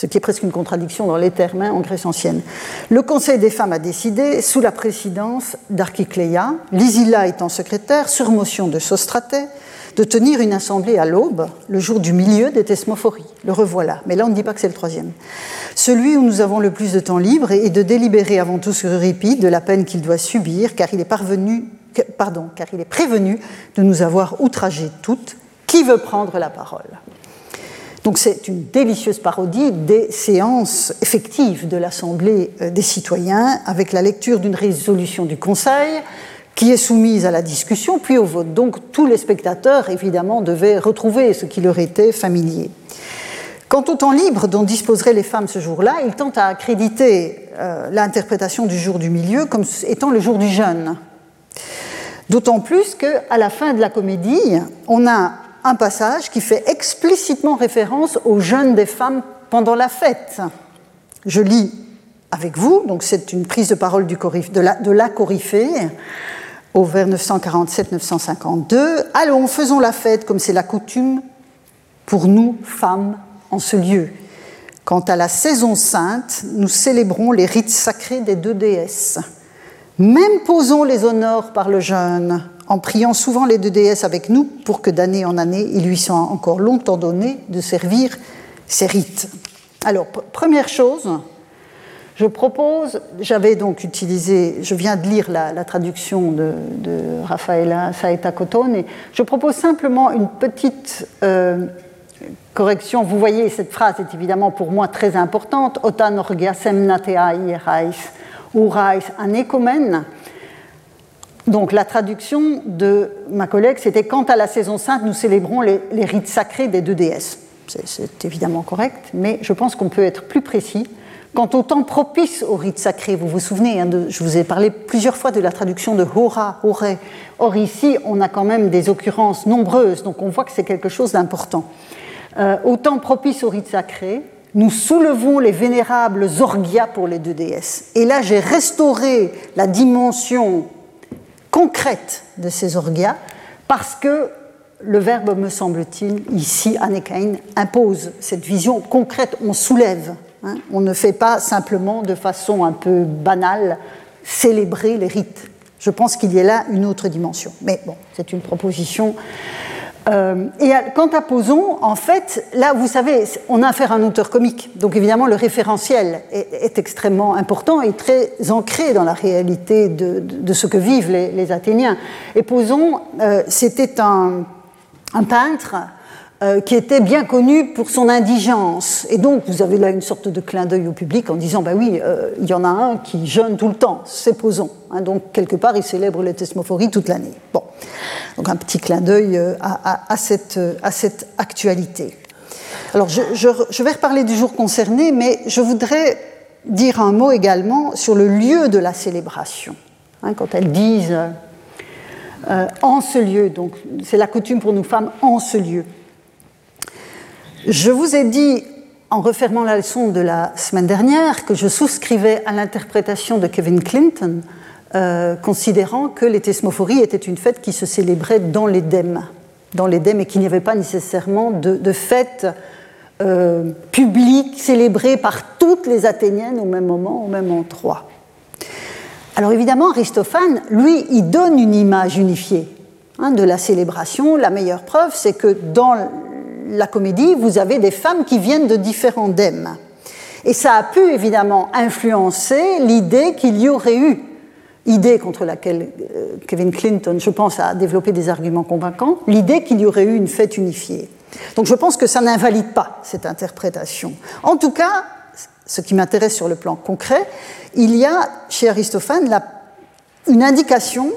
ce qui est presque une contradiction dans les termes hein, en Grèce ancienne. Le Conseil des femmes a décidé, sous la présidence d'Archicléia, Lysilla étant secrétaire, sur motion de Sostraté, de tenir une assemblée à l'aube, le jour du milieu des thesmophories. Le revoilà. Mais là, on ne dit pas que c'est le troisième. Celui où nous avons le plus de temps libre est de délibérer avant tout sur Euripide de la peine qu'il doit subir, car il est parvenu, pardon, car il est prévenu de nous avoir outragées toutes. Qui veut prendre la parole? Donc c'est une délicieuse parodie des séances effectives de l'Assemblée euh, des citoyens avec la lecture d'une résolution du Conseil, qui est soumise à la discussion, puis au vote. Donc tous les spectateurs, évidemment, devaient retrouver ce qui leur était familier. Quant au temps libre dont disposeraient les femmes ce jour-là, il tente à accréditer euh, l'interprétation du jour du milieu comme étant le jour du jeûne. D'autant plus qu'à la fin de la comédie, on a un passage qui fait explicitement référence au jeûne des femmes pendant la fête. Je lis avec vous, donc c'est une prise de parole de, la, de au vers 947-952. Allons, faisons la fête comme c'est la coutume pour nous, femmes, en ce lieu. Quant à la saison sainte, nous célébrons les rites sacrés des deux déesses. Même posons les honneurs par le jeûne, en priant souvent les deux déesses avec nous pour que d'année en année, il lui soit encore longtemps donné de servir ces rites. Alors, première chose, je propose, j'avais donc utilisé, je viens de lire la, traduction de, de Raffaella Saeta Cotone, je propose simplement une petite euh, correction. Vous voyez, cette phrase est évidemment pour moi très importante. Otan orgiasem natea ierais, urais anekomen. Donc la traduction de ma collègue, c'était Quant à la saison sainte, nous célébrons les rites sacrés des deux déesses. C'est évidemment correct, mais je pense qu'on peut être plus précis Quant au temps propice au rite sacré, vous vous souvenez, hein, je vous ai parlé plusieurs fois de la traduction de hora, horé. Or ici, on a quand même des occurrences nombreuses, donc on voit que c'est quelque chose d'important. Euh, au temps propice au rite sacré, nous soulevons les vénérables orgias pour les deux déesses. Et là, j'ai restauré la dimension concrète de ces orgias parce que le verbe, me semble-t-il, ici, Anekain, impose cette vision concrète, on soulève Hein. On ne fait pas simplement de façon un peu banale célébrer les rites. Je pense qu'il y a là une autre dimension. Mais bon, c'est une proposition. Euh, et quant à Poson, en fait, là, vous savez, on a affaire à un auteur comique. Donc évidemment, le référentiel est, extrêmement important et très ancré dans la réalité de, ce que vivent les, Athéniens. Et Poson, euh, c'était un, un peintre euh, qui était bien connu pour son indigence. Et donc, vous avez là une sorte de clin d'œil au public en disant, ben oui, euh, il y en a un qui jeûne tout le temps, c'est Poson. Hein. donc, quelque part, il célèbre les thesmophories toute l'année. Bon, donc un petit clin d'œil euh, à, cette, actualité. Alors, je, je, vais reparler du jour concerné, mais je voudrais dire un mot également sur le lieu de la célébration. Hein, quand elles disent en ce lieu, donc c'est la coutume pour nous femmes en ce lieu. Je vous ai dit, en refermant la leçon de la semaine dernière, que je souscrivais à l'interprétation de Kevin Clinton, euh, considérant que les thesmophories étaient une fête qui se célébrait dans l'Édème, dans et qu'il n'y avait pas nécessairement de, fête euh, publique célébrée par toutes les Athéniennes au même moment, au même endroit. Alors évidemment, Aristophane, lui, il donne une image unifiée hein, de la célébration. La meilleure preuve, c'est que dans la comédie, vous avez des femmes qui viennent de différents dèmes. Et ça a pu évidemment influencer l'idée qu'il y aurait eu, idée contre laquelle euh, Kevin Clinton, je pense, a développé des arguments convaincants, l'idée qu'il y aurait eu une fête unifiée. Donc je pense que ça n'invalide pas cette interprétation. En tout cas, ce qui m'intéresse sur le plan concret, il y a chez Aristophane une indication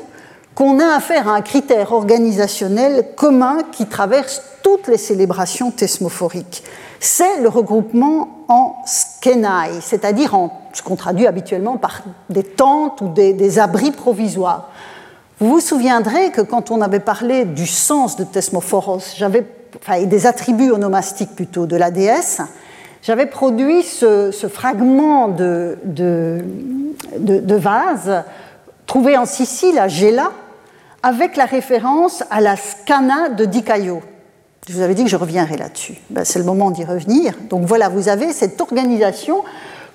qu'on a affaire à un critère organisationnel commun qui traverse toutes les célébrations thesmophoriques. C'est le regroupement en skenai, c'est-à-dire en ce qu'on traduit habituellement par des tentes ou des, abris provisoires. Vous vous souviendrez que quand on avait parlé du sens de Thesmophoros, j'avais, enfin, des attributs onomastiques plutôt de la déesse, j'avais produit ce, fragment de, de, de, vase trouvé en Sicile, à Gela, avec la référence à la scana de Dicaio. Je vous avais dit que je reviendrai là-dessus. Ben, c'est le moment d'y revenir. Donc voilà, vous avez cette organisation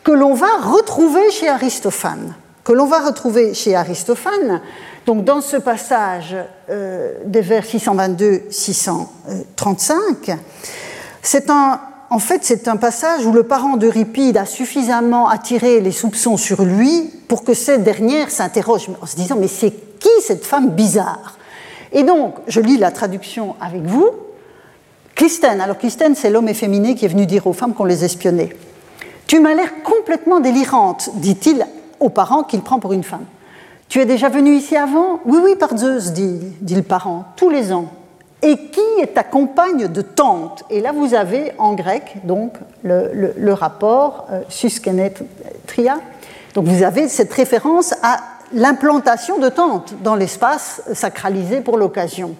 que l'on va retrouver chez Aristophane. Que l'on va retrouver chez Aristophane. Donc dans ce passage euh, des vers 622-635, c'est un, en fait, c'est un passage où le parent d'Euripide a suffisamment attiré les soupçons sur lui pour que cette dernière s'interroge en se disant Mais c'est qui cette femme bizarre Et donc, je lis la traduction avec vous. Clistène, alors Clistène, c'est l'homme efféminé qui est venu dire aux femmes qu'on les espionnait. Tu m'as l'air complètement délirante, dit-il aux parents qu'il prend pour une femme. Tu es déjà venu ici avant? Oui, oui, par Zeus, dit, dit, le parent, tous les ans. Et qui est ta compagne de tante? Et là, vous avez en grec donc le, rapport euh, suskenetria. Donc vous avez cette référence à l'implantation de tentes dans l'espace sacralisé pour l'occasion.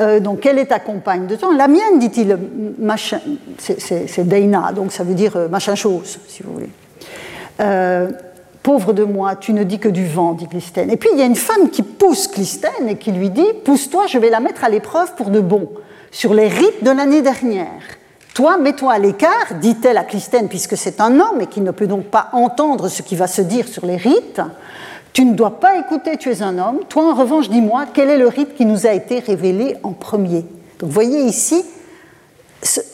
Euh, donc, quelle est ta compagne de temps La mienne, dit-il, c'est Deina, donc ça veut dire euh, machin chose, si vous voulez. Euh, pauvre de moi, tu ne dis que du vent, dit Clisthène. Et puis il y a une femme qui pousse Clisthène et qui lui dit Pousse-toi, je vais la mettre à l'épreuve pour de bon, sur les rites de l'année dernière. Toi, mets-toi à l'écart, dit-elle à Clisthène, puisque c'est un homme et qui ne peut donc pas entendre ce qui va se dire sur les rites. Tu ne dois pas écouter, tu es un homme. Toi, en revanche, dis-moi, quel est le rite qui nous a été révélé en premier? Donc, voyez ici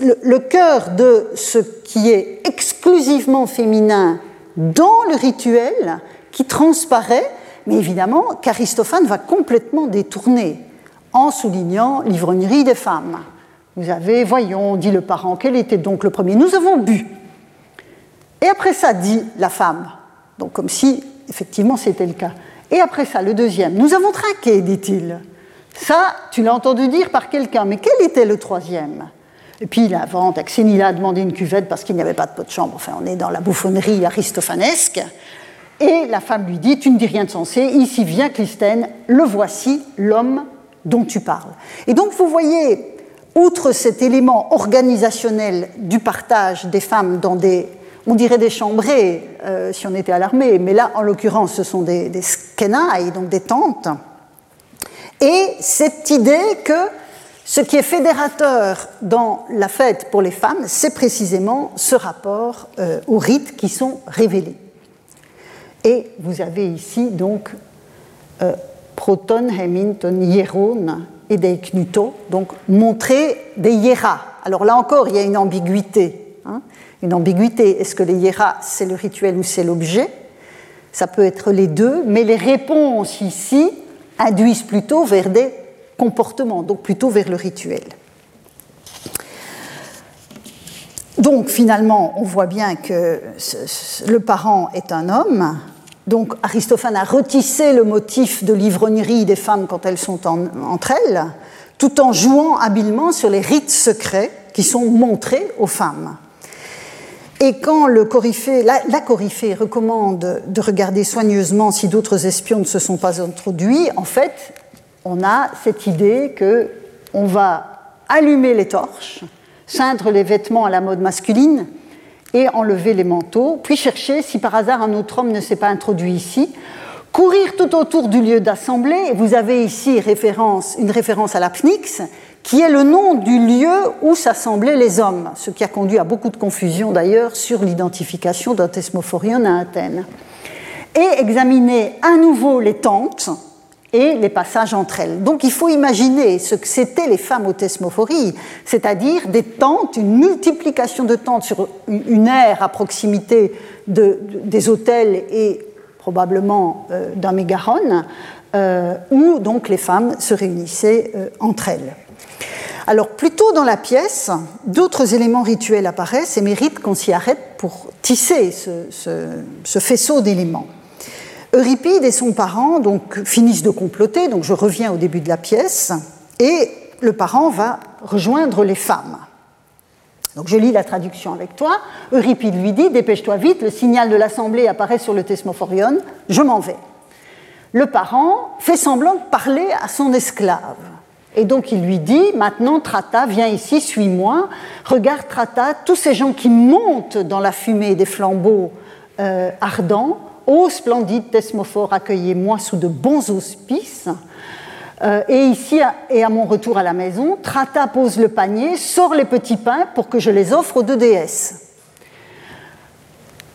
le, cœur de ce qui est exclusivement féminin dans le rituel qui transparaît, mais évidemment qu'Aristophane va complètement détourner en soulignant l'ivrognerie des femmes. Vous avez, voyons, dit le parent, quel était donc le premier? Nous avons bu. Et après ça, dit la femme. Donc comme si effectivement, c'était le cas. Et après ça, le deuxième, nous avons trinqué, dit-il. Ça, tu l'as entendu dire par quelqu'un, mais quel était le troisième? Et puis il invente, Axénila a demandé une cuvette parce qu'il n'y avait pas de pot de chambre. Enfin, on est dans la bouffonnerie aristophanesque. Et la femme lui dit Tu ne dis rien de sensé, ici vient Clisthène, le voici, l'homme dont tu parles. Et donc vous voyez, outre cet élément organisationnel du partage des femmes dans des, on dirait des chambrées euh, si on était à l'armée, mais là en l'occurrence ce sont des, des donc des tentes, et cette idée que ce qui est fédérateur dans la fête pour les femmes, c'est précisément ce rapport euh, aux rites qui sont révélés. Et vous avez ici donc euh, proton, heminton, hieron et des knuto, donc montrer des hieras. Alors là encore, il y a une ambiguïté. Une ambiguïté. Est-ce que les hieras, c'est le rituel ou c'est l'objet? Ça peut être les deux, mais les réponses ici induisent plutôt vers des comportements, donc plutôt vers le rituel. Donc finalement, on voit bien que le parent est un homme. Donc Aristophane a retissé le motif de l'ivrognerie des femmes quand elles sont entre elles, tout en jouant habilement sur les rites secrets qui sont montrés aux femmes. Et quand le la, la coryphée recommande de regarder soigneusement si d'autres espions ne se sont pas introduits, en fait, on a cette idée que on va allumer les torches, ceindre les vêtements à la mode masculine et enlever les manteaux, puis chercher si par hasard un autre homme ne s'est pas introduit ici, courir tout autour du lieu d'assemblée. Vous avez ici référence, une référence à la Pnyx, qui est le nom du lieu où s'assemblaient les hommes, ce qui a conduit à beaucoup de confusion d'ailleurs sur l'identification d'un thesmophorion à Athènes. Et examiner à nouveau les tentes et les passages entre elles. Donc il faut imaginer ce que c'étaient les femmes aux thesmophories, c'est-à-dire des tentes, une multiplication de tentes sur une aire à proximité de, des hôtels et probablement euh, d'un mégaron, euh, où donc les femmes se réunissaient euh, entre elles. Alors, plutôt dans la pièce, d'autres éléments rituels apparaissent et méritent qu'on s'y arrête pour tisser ce, faisceau d'éléments. Euripide et son parent donc, finissent de comploter, donc je reviens au début de la pièce, et le parent va rejoindre les femmes. Donc je lis la traduction avec toi. Euripide lui dit Dépêche-toi vite, le signal de l'assemblée apparaît sur le Thesmophorion, je m'en vais. Le parent fait semblant de parler à son esclave. Et donc il lui dit, maintenant Trata, viens ici, suis-moi, regarde Trata, tous ces gens qui montent dans la fumée des flambeaux euh, ardents, ô splendide Thesmophore, accueillez-moi sous de bons auspices. Euh, et ici, et à mon retour à la maison, Trata pose le panier, sort les petits pains pour que je les offre aux deux déesses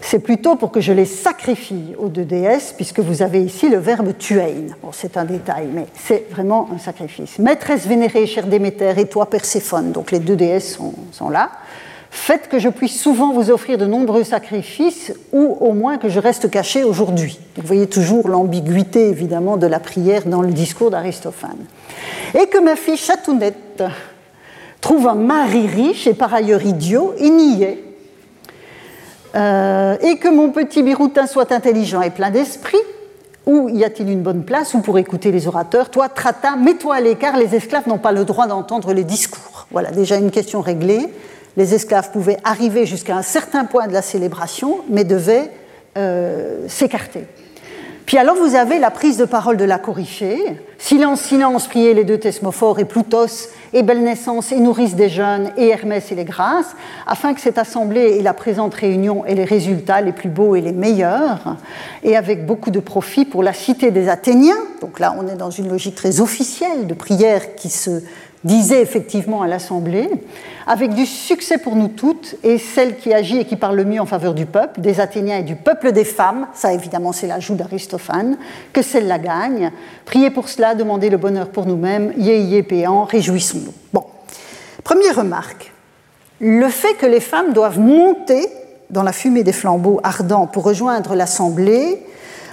c'est plutôt pour que je les sacrifie aux deux déesses, puisque vous avez ici le verbe tuein. Bon, c'est un détail, mais c'est vraiment un sacrifice. Maîtresse vénérée, chère Déméter, et toi, Perséphone, donc les deux déesses sont, là. Faites que je puisse souvent vous offrir de nombreux sacrifices, ou au moins que je reste caché aujourd'hui. Vous voyez toujours l'ambiguïté, évidemment, de la prière dans le discours d'Aristophane. Et que ma fille Chatounette trouve un mari riche et par ailleurs idiot, et n'y est euh, et que mon petit biroutin soit intelligent et plein d'esprit, où y a-t-il une bonne place ou pour écouter les orateurs? Toi, Trata, mets-toi à l'écart, les esclaves n'ont pas le droit d'entendre les discours. Voilà, déjà une question réglée. Les esclaves pouvaient arriver jusqu'à un certain point de la célébration, mais devaient euh, s'écarter. Puis alors vous avez la prise de parole de la Coryphée. Silence, silence, priez les deux thesmophores et Plutos et belle naissance et nourrice des jeunes et Hermès et les grâces, afin que cette assemblée et la présente réunion aient les résultats les plus beaux et les meilleurs, et avec beaucoup de profit pour la cité des Athéniens. Donc là, on est dans une logique très officielle de prière qui se disait effectivement à l'Assemblée, avec du succès pour nous toutes, et celle qui agit et qui parle le mieux en faveur du peuple, des Athéniens et du peuple des femmes, ça évidemment c'est l'ajout d'Aristophane, que celle-là gagne. Priez pour cela, demandez le bonheur pour nous-mêmes, yé yé péant, réjouissons-nous. Bon, première remarque, le fait que les femmes doivent monter dans la fumée des flambeaux ardents pour rejoindre l'Assemblée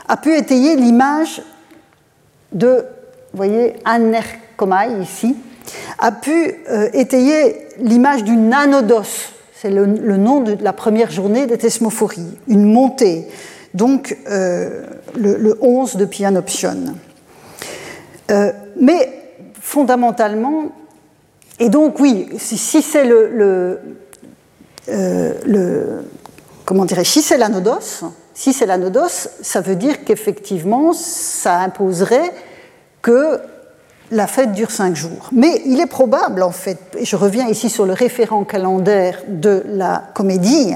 a pu étayer l'image de, vous voyez, Anerkomai ici, a pu euh, étayer l'image du nanodos, c'est le, nom de la première journée des thesmophories, une montée, donc euh, le, 11 de Pianoption. Euh, mais fondamentalement, et donc, oui, si, c'est le, le, comment si c'est l'anodos, si c'est l'anodos, ça veut dire qu'effectivement, ça imposerait que la fête dure cinq jours. Mais il est probable, en fait, et je reviens ici sur le référent calendaire de la comédie,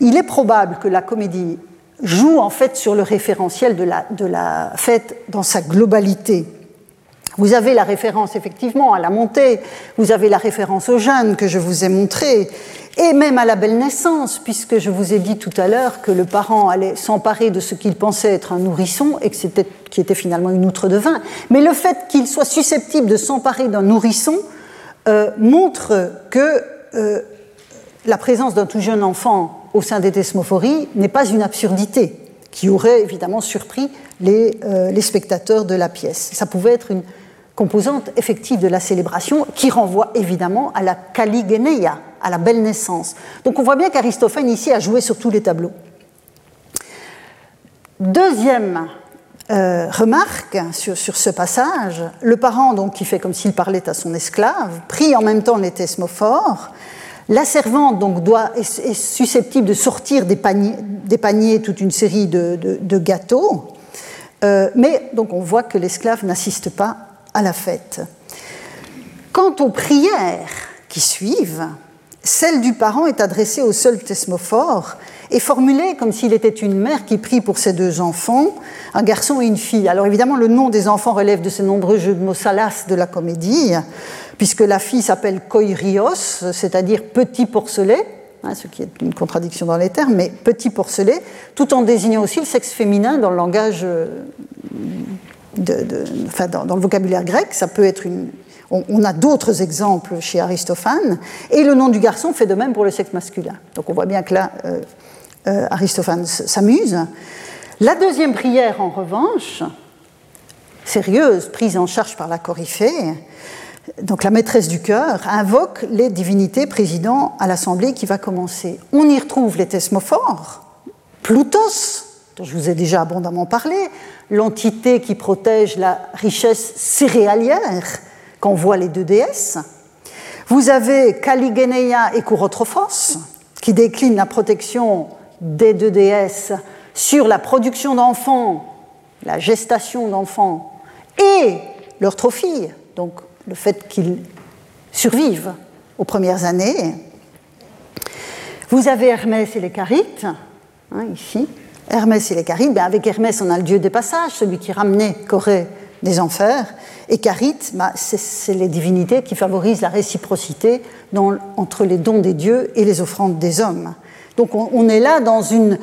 il est probable que la comédie joue en fait sur le référentiel de la, de la fête dans sa globalité. Vous avez la référence effectivement à la montée, vous avez la référence aux jeunes que je vous ai montré, et même à la belle naissance, puisque je vous ai dit tout à l'heure que le parent allait s'emparer de ce qu'il pensait être un nourrisson et que c'était, qui était finalement une outre de vin. Mais le fait qu'il soit susceptible de s'emparer d'un nourrisson euh, montre que euh, la présence d'un tout jeune enfant au sein des thesmophories n'est pas une absurdité qui aurait évidemment surpris les, euh, les spectateurs de la pièce. Ça pouvait être une composante effective de la célébration qui renvoie évidemment à la Kaligeneia, à la belle naissance. Donc on voit bien qu'Aristophane ici a joué sur tous les tableaux. Deuxième euh, remarque sur, sur, ce passage, le parent donc, qui fait comme s'il parlait à son esclave, prie en même temps les thesmophores, la servante donc doit, est, susceptible de sortir des paniers, toute une série de, de, gâteaux, euh, mais donc on voit que l'esclave n'assiste pas la fête. Quant aux prières qui suivent, celle du parent est adressée au seul thesmophore et formulée comme s'il était une mère qui prie pour ses deux enfants, un garçon et une fille. Alors évidemment, le nom des enfants relève de ces nombreux jeux de mots salaces de la comédie, puisque la fille s'appelle Koirios, c'est-à-dire petit porcelet, hein, ce qui est une contradiction dans les termes, mais petit porcelet, tout en désignant aussi le sexe féminin dans le langage euh, dans, le vocabulaire grec, ça peut être une. On, a d'autres exemples chez Aristophane, et le nom du garçon fait de même pour le sexe masculin. Donc on voit bien que là, euh, euh, Aristophane s'amuse. La deuxième prière, en revanche, sérieuse, prise en charge par la Coryphée, donc la maîtresse du cœur, invoque les divinités présidant à l'assemblée qui va commencer. On y retrouve les thesmophores, Plutos, dont je vous ai déjà abondamment parlé, l'entité qui protège la richesse céréalière qu'on voit les deux déesses. Vous avez Kaligeneia et Kourotrophos, qui déclinent la protection des deux déesses sur la production d'enfants, la gestation d'enfants et leur trophie, donc le fait qu'ils survivent aux premières années. Vous avez Hermès et les Carites, hein, ici, Hermès et les Carites, ben avec Hermès, on a le dieu des passages, celui qui ramenait Corée des enfers. Et Carite, ben, c'est les divinités qui favorisent la réciprocité entre les dons des dieux et les offrandes des hommes. Donc on, est là dans une,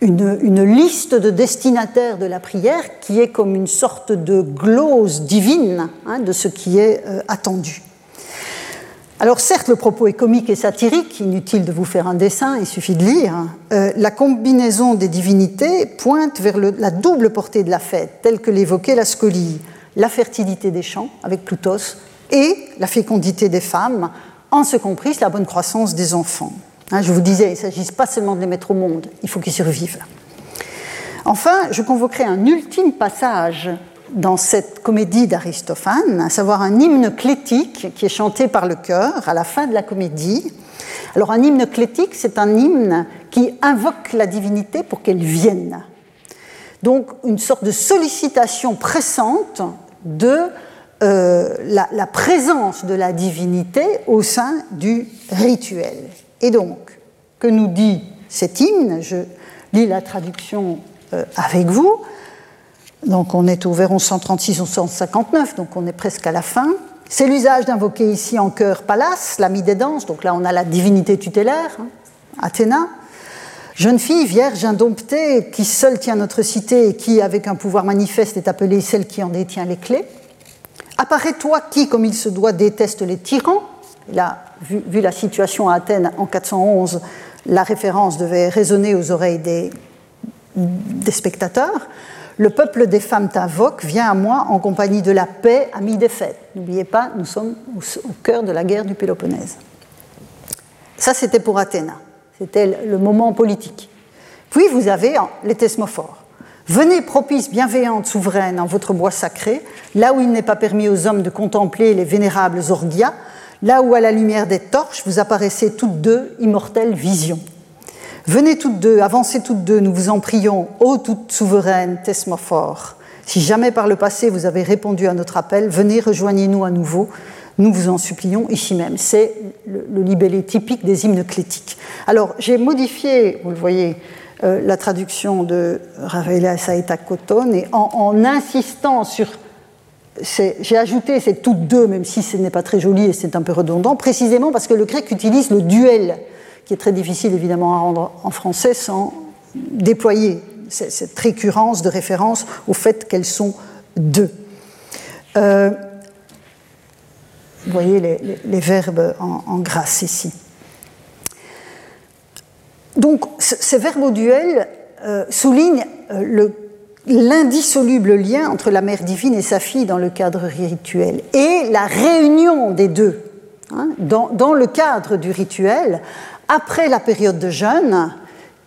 une, liste de destinataires de la prière qui est comme une sorte de glose divine hein, de ce qui est euh, attendu. Alors certes, le propos est comique et satirique, inutile de vous faire un dessin, il suffit de lire. Euh, la combinaison des divinités pointe vers la double portée de la fête, telle que l'évoquait la scolie, la fertilité des champs avec Plutos et la fécondité des femmes, en ce compris la bonne croissance des enfants. Hein, je vous disais, il ne s'agit pas seulement de les mettre au monde, il faut qu'ils survivent. Enfin, je convoquerai un ultime passage dans cette comédie d'Aristophane, à savoir un hymne clétique qui est chanté par le chœur à la fin de la comédie. Alors un hymne clétique, c'est un hymne qui invoque la divinité pour qu'elle vienne. Donc une sorte de sollicitation pressante de euh, la, présence de la divinité au sein du rituel. Et donc, que nous dit cet hymne? Je lis la traduction euh, avec vous. Donc on est au vers 136 ou 159, donc on est presque à la fin. C'est l'usage d'invoquer ici en chœur Pallas, l'ami des danses, donc là on a la divinité tutélaire, hein, Athéna. Jeune fille, vierge indomptée, qui seule tient notre cité et qui, avec un pouvoir manifeste, est appelée celle qui en détient les clés. Apparaît-toi qui, comme il se doit, déteste les tyrans. Là, vu, vu, la situation à Athènes en 411, la référence devait résonner aux oreilles des spectateurs. Le peuple des femmes t'invoque, viens à moi en compagnie de la paix, ami des fêtes. N'oubliez pas, nous sommes au cœur de la guerre du Péloponnèse. Ça, c'était pour Athéna. C'était le moment politique. Puis vous avez les thesmophores. Venez, propice, bienveillante, souveraine, en votre bois sacré, là où il n'est pas permis aux hommes de contempler les vénérables orgias, là où à la lumière des torches vous apparaissez toutes deux, immortelles visions. Venez toutes deux, avancez toutes deux, nous vous en prions, ô toute souveraine Thesmophore. Si jamais par le passé vous avez répondu à notre appel, venez, rejoignez-nous à nouveau, nous vous en supplions ici même. C'est le, libellé typique des hymnes clétiques. Alors, j'ai modifié, vous le voyez, euh, la traduction de Ravela Saeta Cotton et en, insistant sur. J'ai ajouté ces toutes deux, même si ce n'est pas très joli et c'est un peu redondant, précisément parce que le grec utilise le duel, qui est très difficile évidemment à rendre en français sans déployer cette récurrence de référence au fait qu'elles sont deux. Euh, vous voyez les, verbes en, grâce ici. Donc, ces verbes au duel euh, soulignent euh, l'indissoluble lien entre la mère divine et sa fille dans le cadre rituel et la réunion des deux hein, dans, dans, le cadre du rituel après la période de jeûne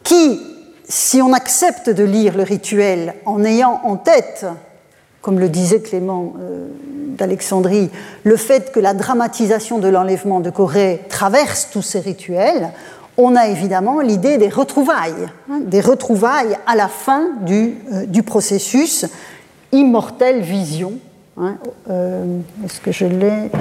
qui, si on accepte de lire le rituel en ayant en tête comme le disait Clément euh, d'Alexandrie, le fait que la dramatisation de l'enlèvement de Corée traverse tous ces rituels, on a évidemment l'idée des retrouvailles, hein, des retrouvailles à la fin du, euh, processus, immortelle vision. Euh, est-ce que je l'ai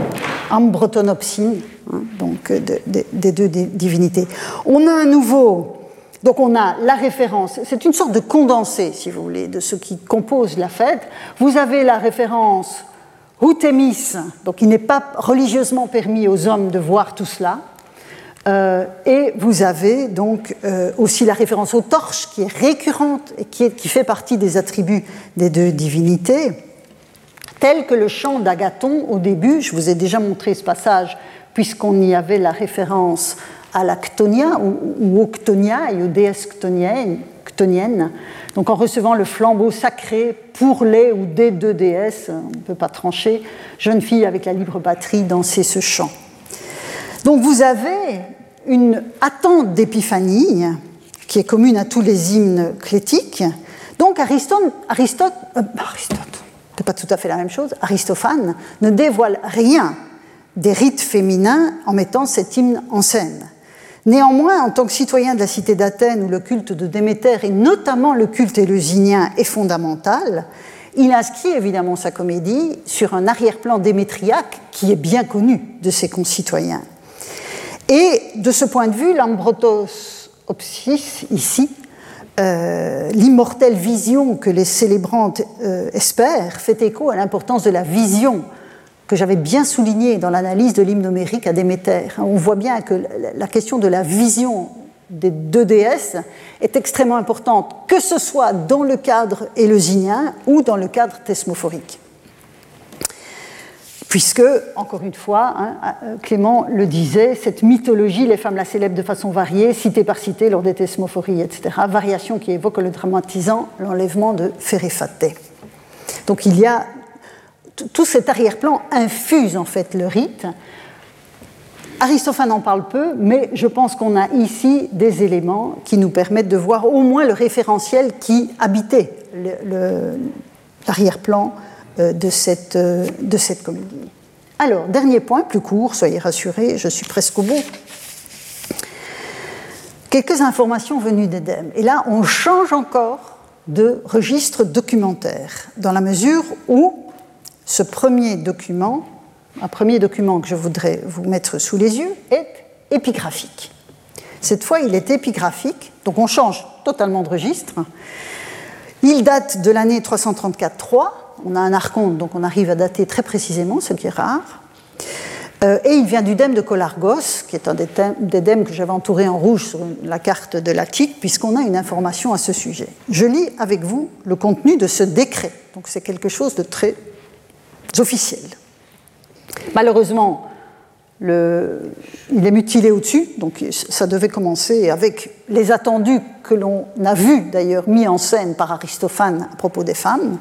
Ambrotonopsine, hein, donc des deux divinités. On a un nouveau donc on a la référence, c'est une sorte de condensé, si vous voulez, de ce qui compose la fête. Vous avez la référence Houtémis, donc il n'est pas religieusement permis aux hommes de voir tout cela. Euh, et vous avez donc euh, aussi la référence aux torches qui est récurrente et qui, fait partie des attributs des deux divinités, tel que le chant d'Agathon au début. Je vous ai déjà montré ce passage puisqu'on y avait la référence à la Ctonia ou, aux Ctonia et aux déesses ctoniennes. Donc en recevant le flambeau sacré pour les ou des deux déesses, on ne peut pas trancher, jeune fille avec la libre batterie danser ce chant. Donc vous avez une attente d'épiphanie qui est commune à tous les hymnes clétiques. Donc Aristote, Aristote, euh, Aristote c'est pas tout à fait la même chose, Aristophane ne dévoile rien des rites féminins en mettant cet hymne en scène. Néanmoins, en tant que citoyen de la cité d'Athènes où le culte de Déméter et notamment le culte éleusinien est fondamental, il inscrit évidemment sa comédie sur un arrière-plan démétriaque qui est bien connu de ses concitoyens. Et de ce point de vue, l'Ambrotos Opsis, ici, euh, l'immortelle vision que les célébrantes euh, espèrent, fait écho à l'importance de la vision que j'avais bien souligné dans l'analyse de l'hymne numérique à Déméter. On voit bien que la question de la vision des deux déesses est extrêmement importante, que ce soit dans le cadre éleusinien ou dans le cadre thesmophorique. Puisque, encore une fois, hein, euh, Clément le disait, cette mythologie, les femmes la célèbrent de façon variée, cité par cité, lors des thesmophories, etc. Variation qui évoque le dramatisant l'enlèvement de Féréfaté. Donc il y a tout cet arrière-plan infuse en fait le rite. Aristophane en parle peu, mais je pense qu'on a ici des éléments qui nous permettent de voir au moins le référentiel qui habitait l'arrière-plan de cette, euh, de comédie. Alors, dernier point, plus court, soyez rassurés, je suis presque au bout. Quelques informations venues d'Edem. Et là, on change encore de registre documentaire, dans la mesure où ce premier document, un premier document que je voudrais vous mettre sous les yeux, est épigraphique. Cette fois, il est épigraphique, donc on change totalement de registre. Il date de l'année 334-3. On a un archonte, donc on arrive à dater très précisément, ce qui est rare. Euh, et il vient du dème de Colargos, qui est un des, dèmes que j'avais entouré en rouge sur la carte de l'Attique, puisqu'on a une information à ce sujet. Je lis avec vous le contenu de ce décret. Donc c'est quelque chose de très officiels. Malheureusement, il est mutilé au-dessus, donc ça devait commencer avec les attendus que l'on a vus d'ailleurs mis en scène par Aristophane à propos des femmes.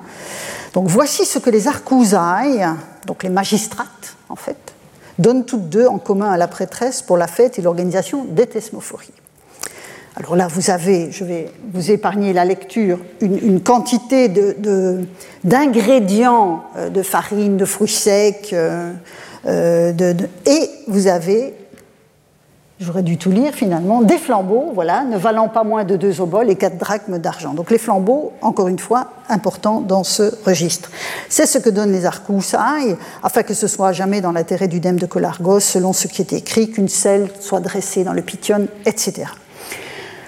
Donc voici ce que les arcousailles, donc les magistrates en fait, donnent toutes deux en commun à la prêtresse pour la fête et l'organisation des thesmophories. alors là, vous avez, je vais vous épargner la lecture, une, quantité d'ingrédients de, de, farine, de fruits secs, et vous avez j'aurais dû tout lire finalement, des flambeaux, voilà, ne valant pas moins de deux oboles et quatre drachmes d'argent. Donc les flambeaux, encore une fois, importants dans ce registre. C'est ce que donnent les arcoussailles, afin que ce soit jamais dans l'intérêt du dème de Colargos, selon ce qui est écrit, qu'une selle soit dressée dans le pition, etc.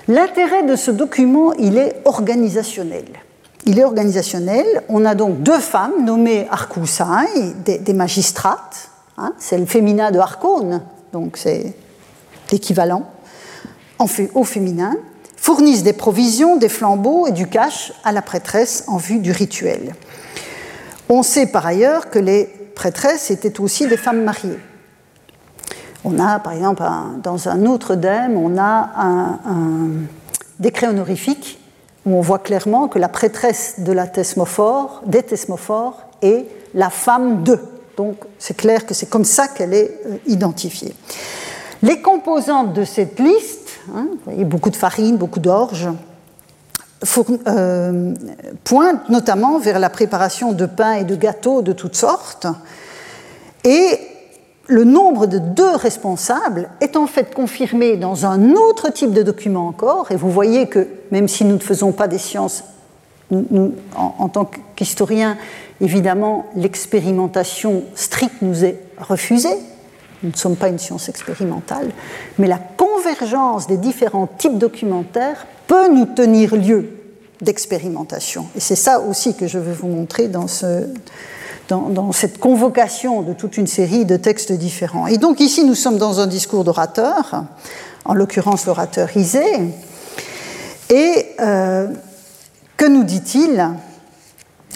L'intérêt de ce document, il est organisationnel. Il est organisationnel. On a donc deux femmes nommées arcoussailles, des, magistrates. Hein, c'est le féminin de Arcone, donc c'est l'équivalent, au féminin, fournissent des provisions, des flambeaux et du cash à la prêtresse en vue du rituel. On sait par ailleurs que les prêtresses étaient aussi des femmes mariées. On a, par exemple, dans un autre dème, on a un, décret honorifique où on voit clairement que la prêtresse des thesmophores, est la femme d'eux. Donc c'est clair que c'est comme ça qu'elle est euh, identifiée. Les composantes de cette liste, hein, vous voyez, beaucoup de farine, beaucoup d'orge, euh, pointent notamment vers la préparation de pain et de gâteaux de toutes sortes. Et le nombre de deux responsables est en fait confirmé dans un autre type de document encore. Et vous voyez que même si nous ne faisons pas des sciences, en, en tant qu'historiens, évidemment, l'expérimentation stricte nous est refusée nous ne sommes pas une science expérimentale, mais la convergence des différents types documentaires peut nous tenir lieu d'expérimentation. Et c'est ça aussi que je veux vous montrer dans, ce, dans, cette convocation de toute une série de textes différents. Et donc ici, nous sommes dans un discours d'orateur, en l'occurrence l'orateur Isé. Et euh, que nous dit-il?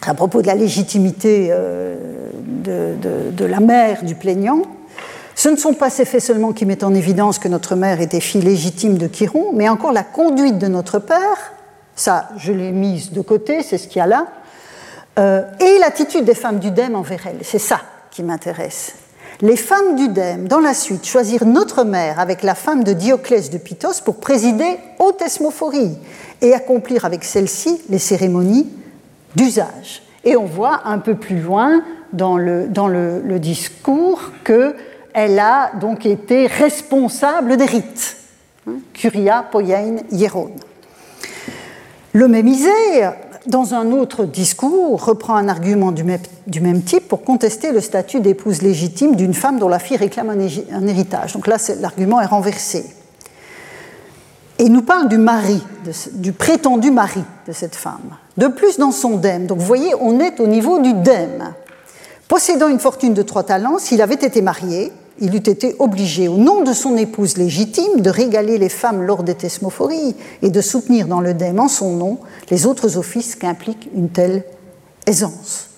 À propos de la légitimité euh, de, la mère du plaignant ce ne sont pas ces faits seulement qui mettent en évidence que notre mère était fille légitime de Chiron, mais encore la conduite de notre père, ça je l'ai mise de côté, c'est ce qu'il y a là, euh, et l'attitude des femmes du Dème envers elle. C'est ça qui m'intéresse. Les femmes du Dème, dans la suite, choisirent notre mère avec la femme de Dioclès de Pythos pour présider aux thesmophories et accomplir avec celle-ci les cérémonies d'usage. Et on voit un peu plus loin dans le, dans le, discours que elle a donc été responsable des rites. Hein, Curia Poyein Hieron. Le Mémisé, dans un autre discours, reprend un argument du même, type pour contester le statut d'épouse légitime d'une femme dont la fille réclame un, héritage. Donc là, l'argument est renversé. Et il nous parle du mari, du prétendu mari de cette femme. De plus, dans son dème. Donc vous voyez, on est au niveau du dème. Possédant une fortune de trois talents, s'il avait été marié, il eût été obligé, au nom de son épouse légitime, de régaler les femmes lors des thesmophories et de soutenir dans le dème en son nom les autres offices qu'implique une telle aisance.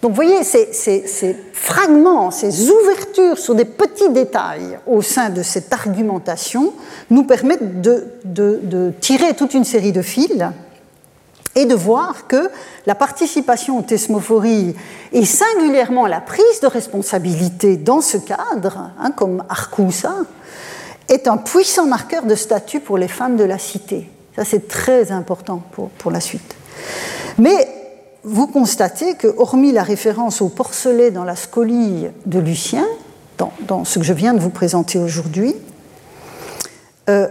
Donc vous voyez, ces, fragments, ces ouvertures sur des petits détails au sein de cette argumentation nous permettent de tirer toute une série de fils et de voir que la participation aux thesmophories et singulièrement la prise de responsabilité dans ce cadre, hein, comme Arcousa, est un puissant marqueur de statut pour les femmes de la cité. Ça, c'est très important pour, pour la suite. Mais vous constatez que, hormis la référence au porcelet dans la scolie de Lucien, dans, dans ce que je viens de vous présenter aujourd'hui, euh,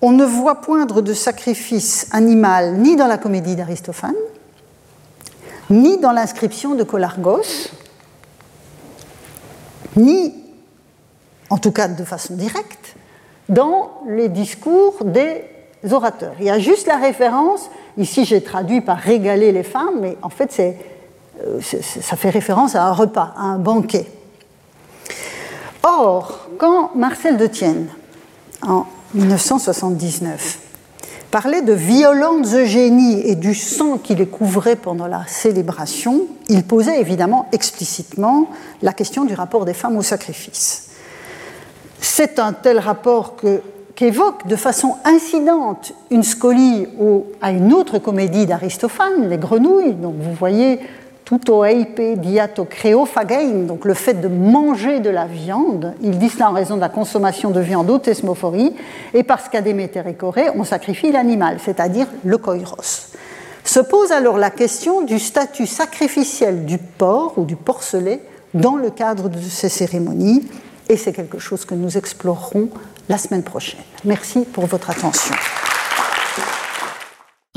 on ne voit poindre de sacrifice animal ni dans la comédie d'Aristophane, ni dans l'inscription de Colargos, ni, en tout cas de façon directe, dans les discours des orateurs. Il y a juste la référence, ici j'ai traduit par régaler les femmes, mais en fait euh, ça fait référence à un repas, à un banquet. Or, quand Marcel de Tienne, en 1979, parlait de violentes eugénies et du sang qui les couvrait pendant la célébration, il posait évidemment explicitement la question du rapport des femmes au sacrifice. C'est un tel rapport qu'évoque de façon incidente une scolie à une autre comédie d'Aristophane, Les Grenouilles. Donc vous voyez tout oeipe diato creophagein, donc le fait de manger de la viande. Ils disent cela en raison de la consommation de viande au thesmophorie, et parce qu'à Déméter et on sacrifie l'animal, c'est-à-dire le koiros. Se pose alors la question du statut sacrificiel du porc ou du porcelet dans le cadre de ces cérémonies, et c'est quelque chose que nous explorerons la semaine prochaine. Merci pour votre attention.